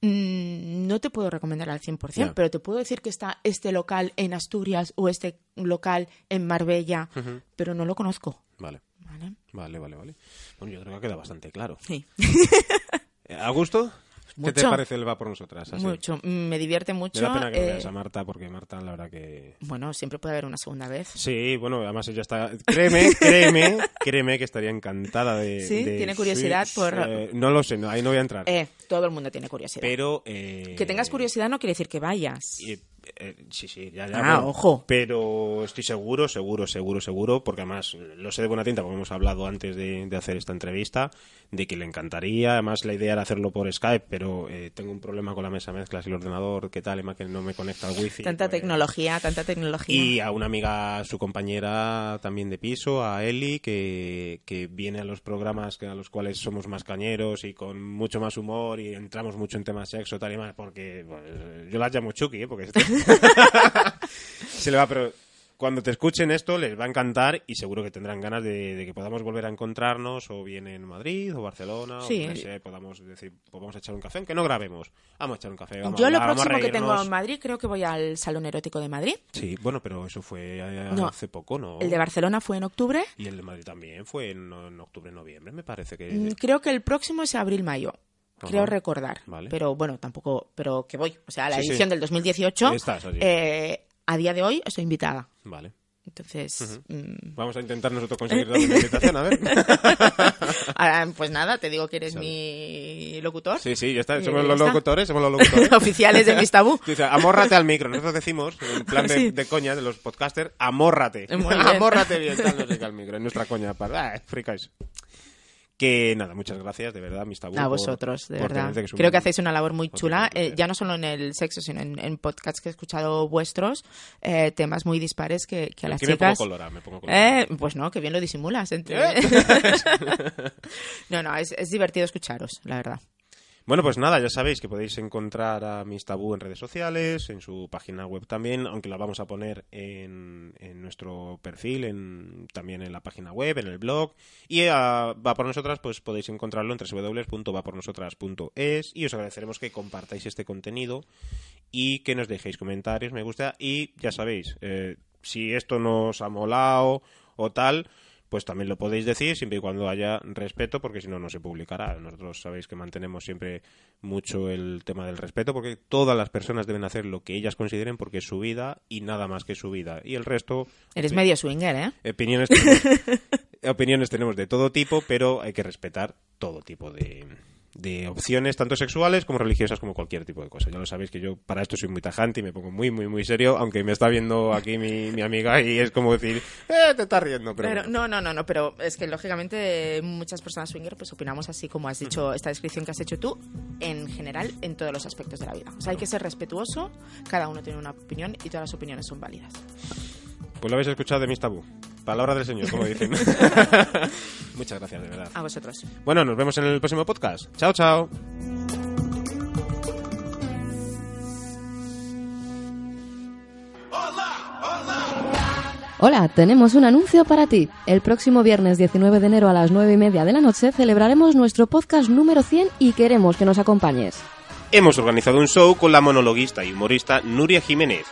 Mm, no te puedo recomendar al 100%, Ya. pero te puedo decir que está este local en Asturias o este local en Marbella, pero no lo conozco. Vale, ¿vale? vale, vale, vale. Bueno, yo creo que queda bastante claro. Sí, ¿A gusto? ¿Qué te Mucho. parece el va por nosotras? Así. mucho. Mm, Me divierte Me mucho. da pena que no eh, veas a Marta, porque Marta, la verdad que... Bueno, siempre puede haber una segunda vez. Sí, bueno, además ella está... Créeme, créeme, créeme que estaría encantada de... Sí, de- ¿tiene curiosidad sí, por- eh, no lo sé, no, ahí no voy a entrar. Eh, todo el mundo tiene curiosidad. pero... eh, que tengas curiosidad no quiere decir que vayas. Eh, sí, sí, ya, ya. Ah, bueno, ojo. Pero estoy seguro, seguro, seguro, seguro, porque además lo sé de buena tinta, porque hemos hablado antes de, de hacer esta entrevista, de que le encantaría. Además, la idea era hacerlo por Skype, pero eh, tengo un problema con la mesa mezclas y el ordenador, ¿qué tal? Emma, que no me conecta al wifi. Tanta pues- tecnología, tanta tecnología. Y a una amiga, su compañera también de piso, a Eli, que, que viene a los programas que, a los cuales somos más cañeros y con mucho más humor y entramos mucho en temas sexo, tal y más, porque pues, yo las llamo Chucky, ¿eh? porque se, le va, pero cuando te escuchen esto les va a encantar y seguro que tendrán ganas de, de que podamos volver a encontrarnos o bien en Madrid o Barcelona Sí. o no sé, podamos decir, pues vamos a echar un café, aunque no grabemos, vamos a echar un café. Vamos Yo a lo hablar, vamos a próximo que tengo en Madrid creo que voy al Salón Erótico de Madrid. Sí, bueno, pero eso fue eh, No. hace poco, ¿no? El de Barcelona fue en octubre. Y el de Madrid también fue en, en octubre, noviembre, me parece que... Mm, Creo que el próximo es abril-mayo. Creo Ajá. recordar. Vale. Pero bueno, tampoco. Pero que voy. O sea, la Sí, sí. edición del 2018. Estás allí. eh, a día de hoy estoy invitada. Vale. Entonces. mm, Vamos a intentar nosotros conseguir una invitación, a ver. ah, pues nada, te digo que eres mi locutor. Sí, sí, ya está. Somos los locutores, somos los locutores. Oficiales de mis tabú. Tú dices, amórrate al micro. Nosotros decimos, en plan de, Sí. de coña de los podcasters, amórrate. Muy bien. amórrate bien, tal, no al micro. En nuestra coña. Para, ah, fricáis. Que nada, muchas gracias, de verdad, mis tabú. A por- vosotros, de por verdad. Creo que hacéis una labor muy chula, eh, ya no solo en el sexo, sino en, en podcasts que he escuchado vuestros, eh, temas muy dispares que, que a las Aquí me chicas... pongo me pongo colorado. Eh, pues no, que bien lo disimulas. entre- no, no, es, es divertido escucharos, la verdad. Bueno, pues nada, ya sabéis que podéis encontrar a Miss Tabú en redes sociales, en su página web también, aunque la vamos a poner en, en nuestro perfil, en, también en la página web, en el blog. Y a Va por Nosotras, pues podéis encontrarlo en www.vapornosotras.es y os agradeceremos que compartáis este contenido y que nos dejéis comentarios, me gusta. Y ya sabéis, eh, si esto nos ha molado o tal, pues también lo podéis decir siempre y cuando haya respeto, porque si no, no se publicará. Nosotros sabéis que mantenemos siempre mucho el tema del respeto, porque todas las personas deben hacer lo que ellas consideren porque es su vida y nada más que su vida. Y el resto... Eres medio swinger, ¿eh? Opiniones tenemos, opiniones tenemos de todo tipo, pero hay que respetar todo tipo de, de opciones, tanto sexuales como religiosas, como cualquier tipo de cosa. Ya lo sabéis que yo para esto soy muy tajante y me pongo muy, muy, muy serio, aunque me está viendo aquí mi, mi amiga y es como decir, eh, te estás riendo, pero... No, no, no, no, pero es que lógicamente muchas personas swinger pues opinamos así como has dicho esta descripción que has hecho tú, en general en todos los aspectos de la vida. O sea, hay que ser respetuoso, cada uno tiene una opinión y todas las opiniones son válidas. Pues lo habéis escuchado de mis tabú. Palabra del Señor, como dicen. Muchas gracias, de verdad. A vosotros. Bueno, nos vemos en el próximo podcast. Chao, chao. Hola, tenemos un anuncio para ti. El próximo viernes 19 de enero a las 9 y media de la noche celebraremos nuestro podcast número 100 y queremos que nos acompañes. Hemos organizado un show con la monologuista y humorista Nuria Jiménez.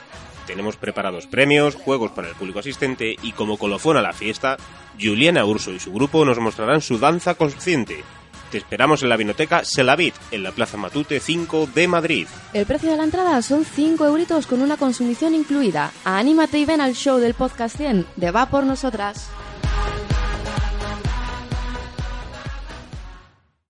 Tenemos preparados premios, juegos para el público asistente y como colofón a la fiesta, Juliana Urso y su grupo nos mostrarán su danza consciente. Te esperamos en la vinoteca Selavit, en la Plaza Matute 5 de Madrid. El precio de la entrada son 5 euritos con una consumición incluida. Anímate y ven al show del podcast 100 de Va por Nosotras.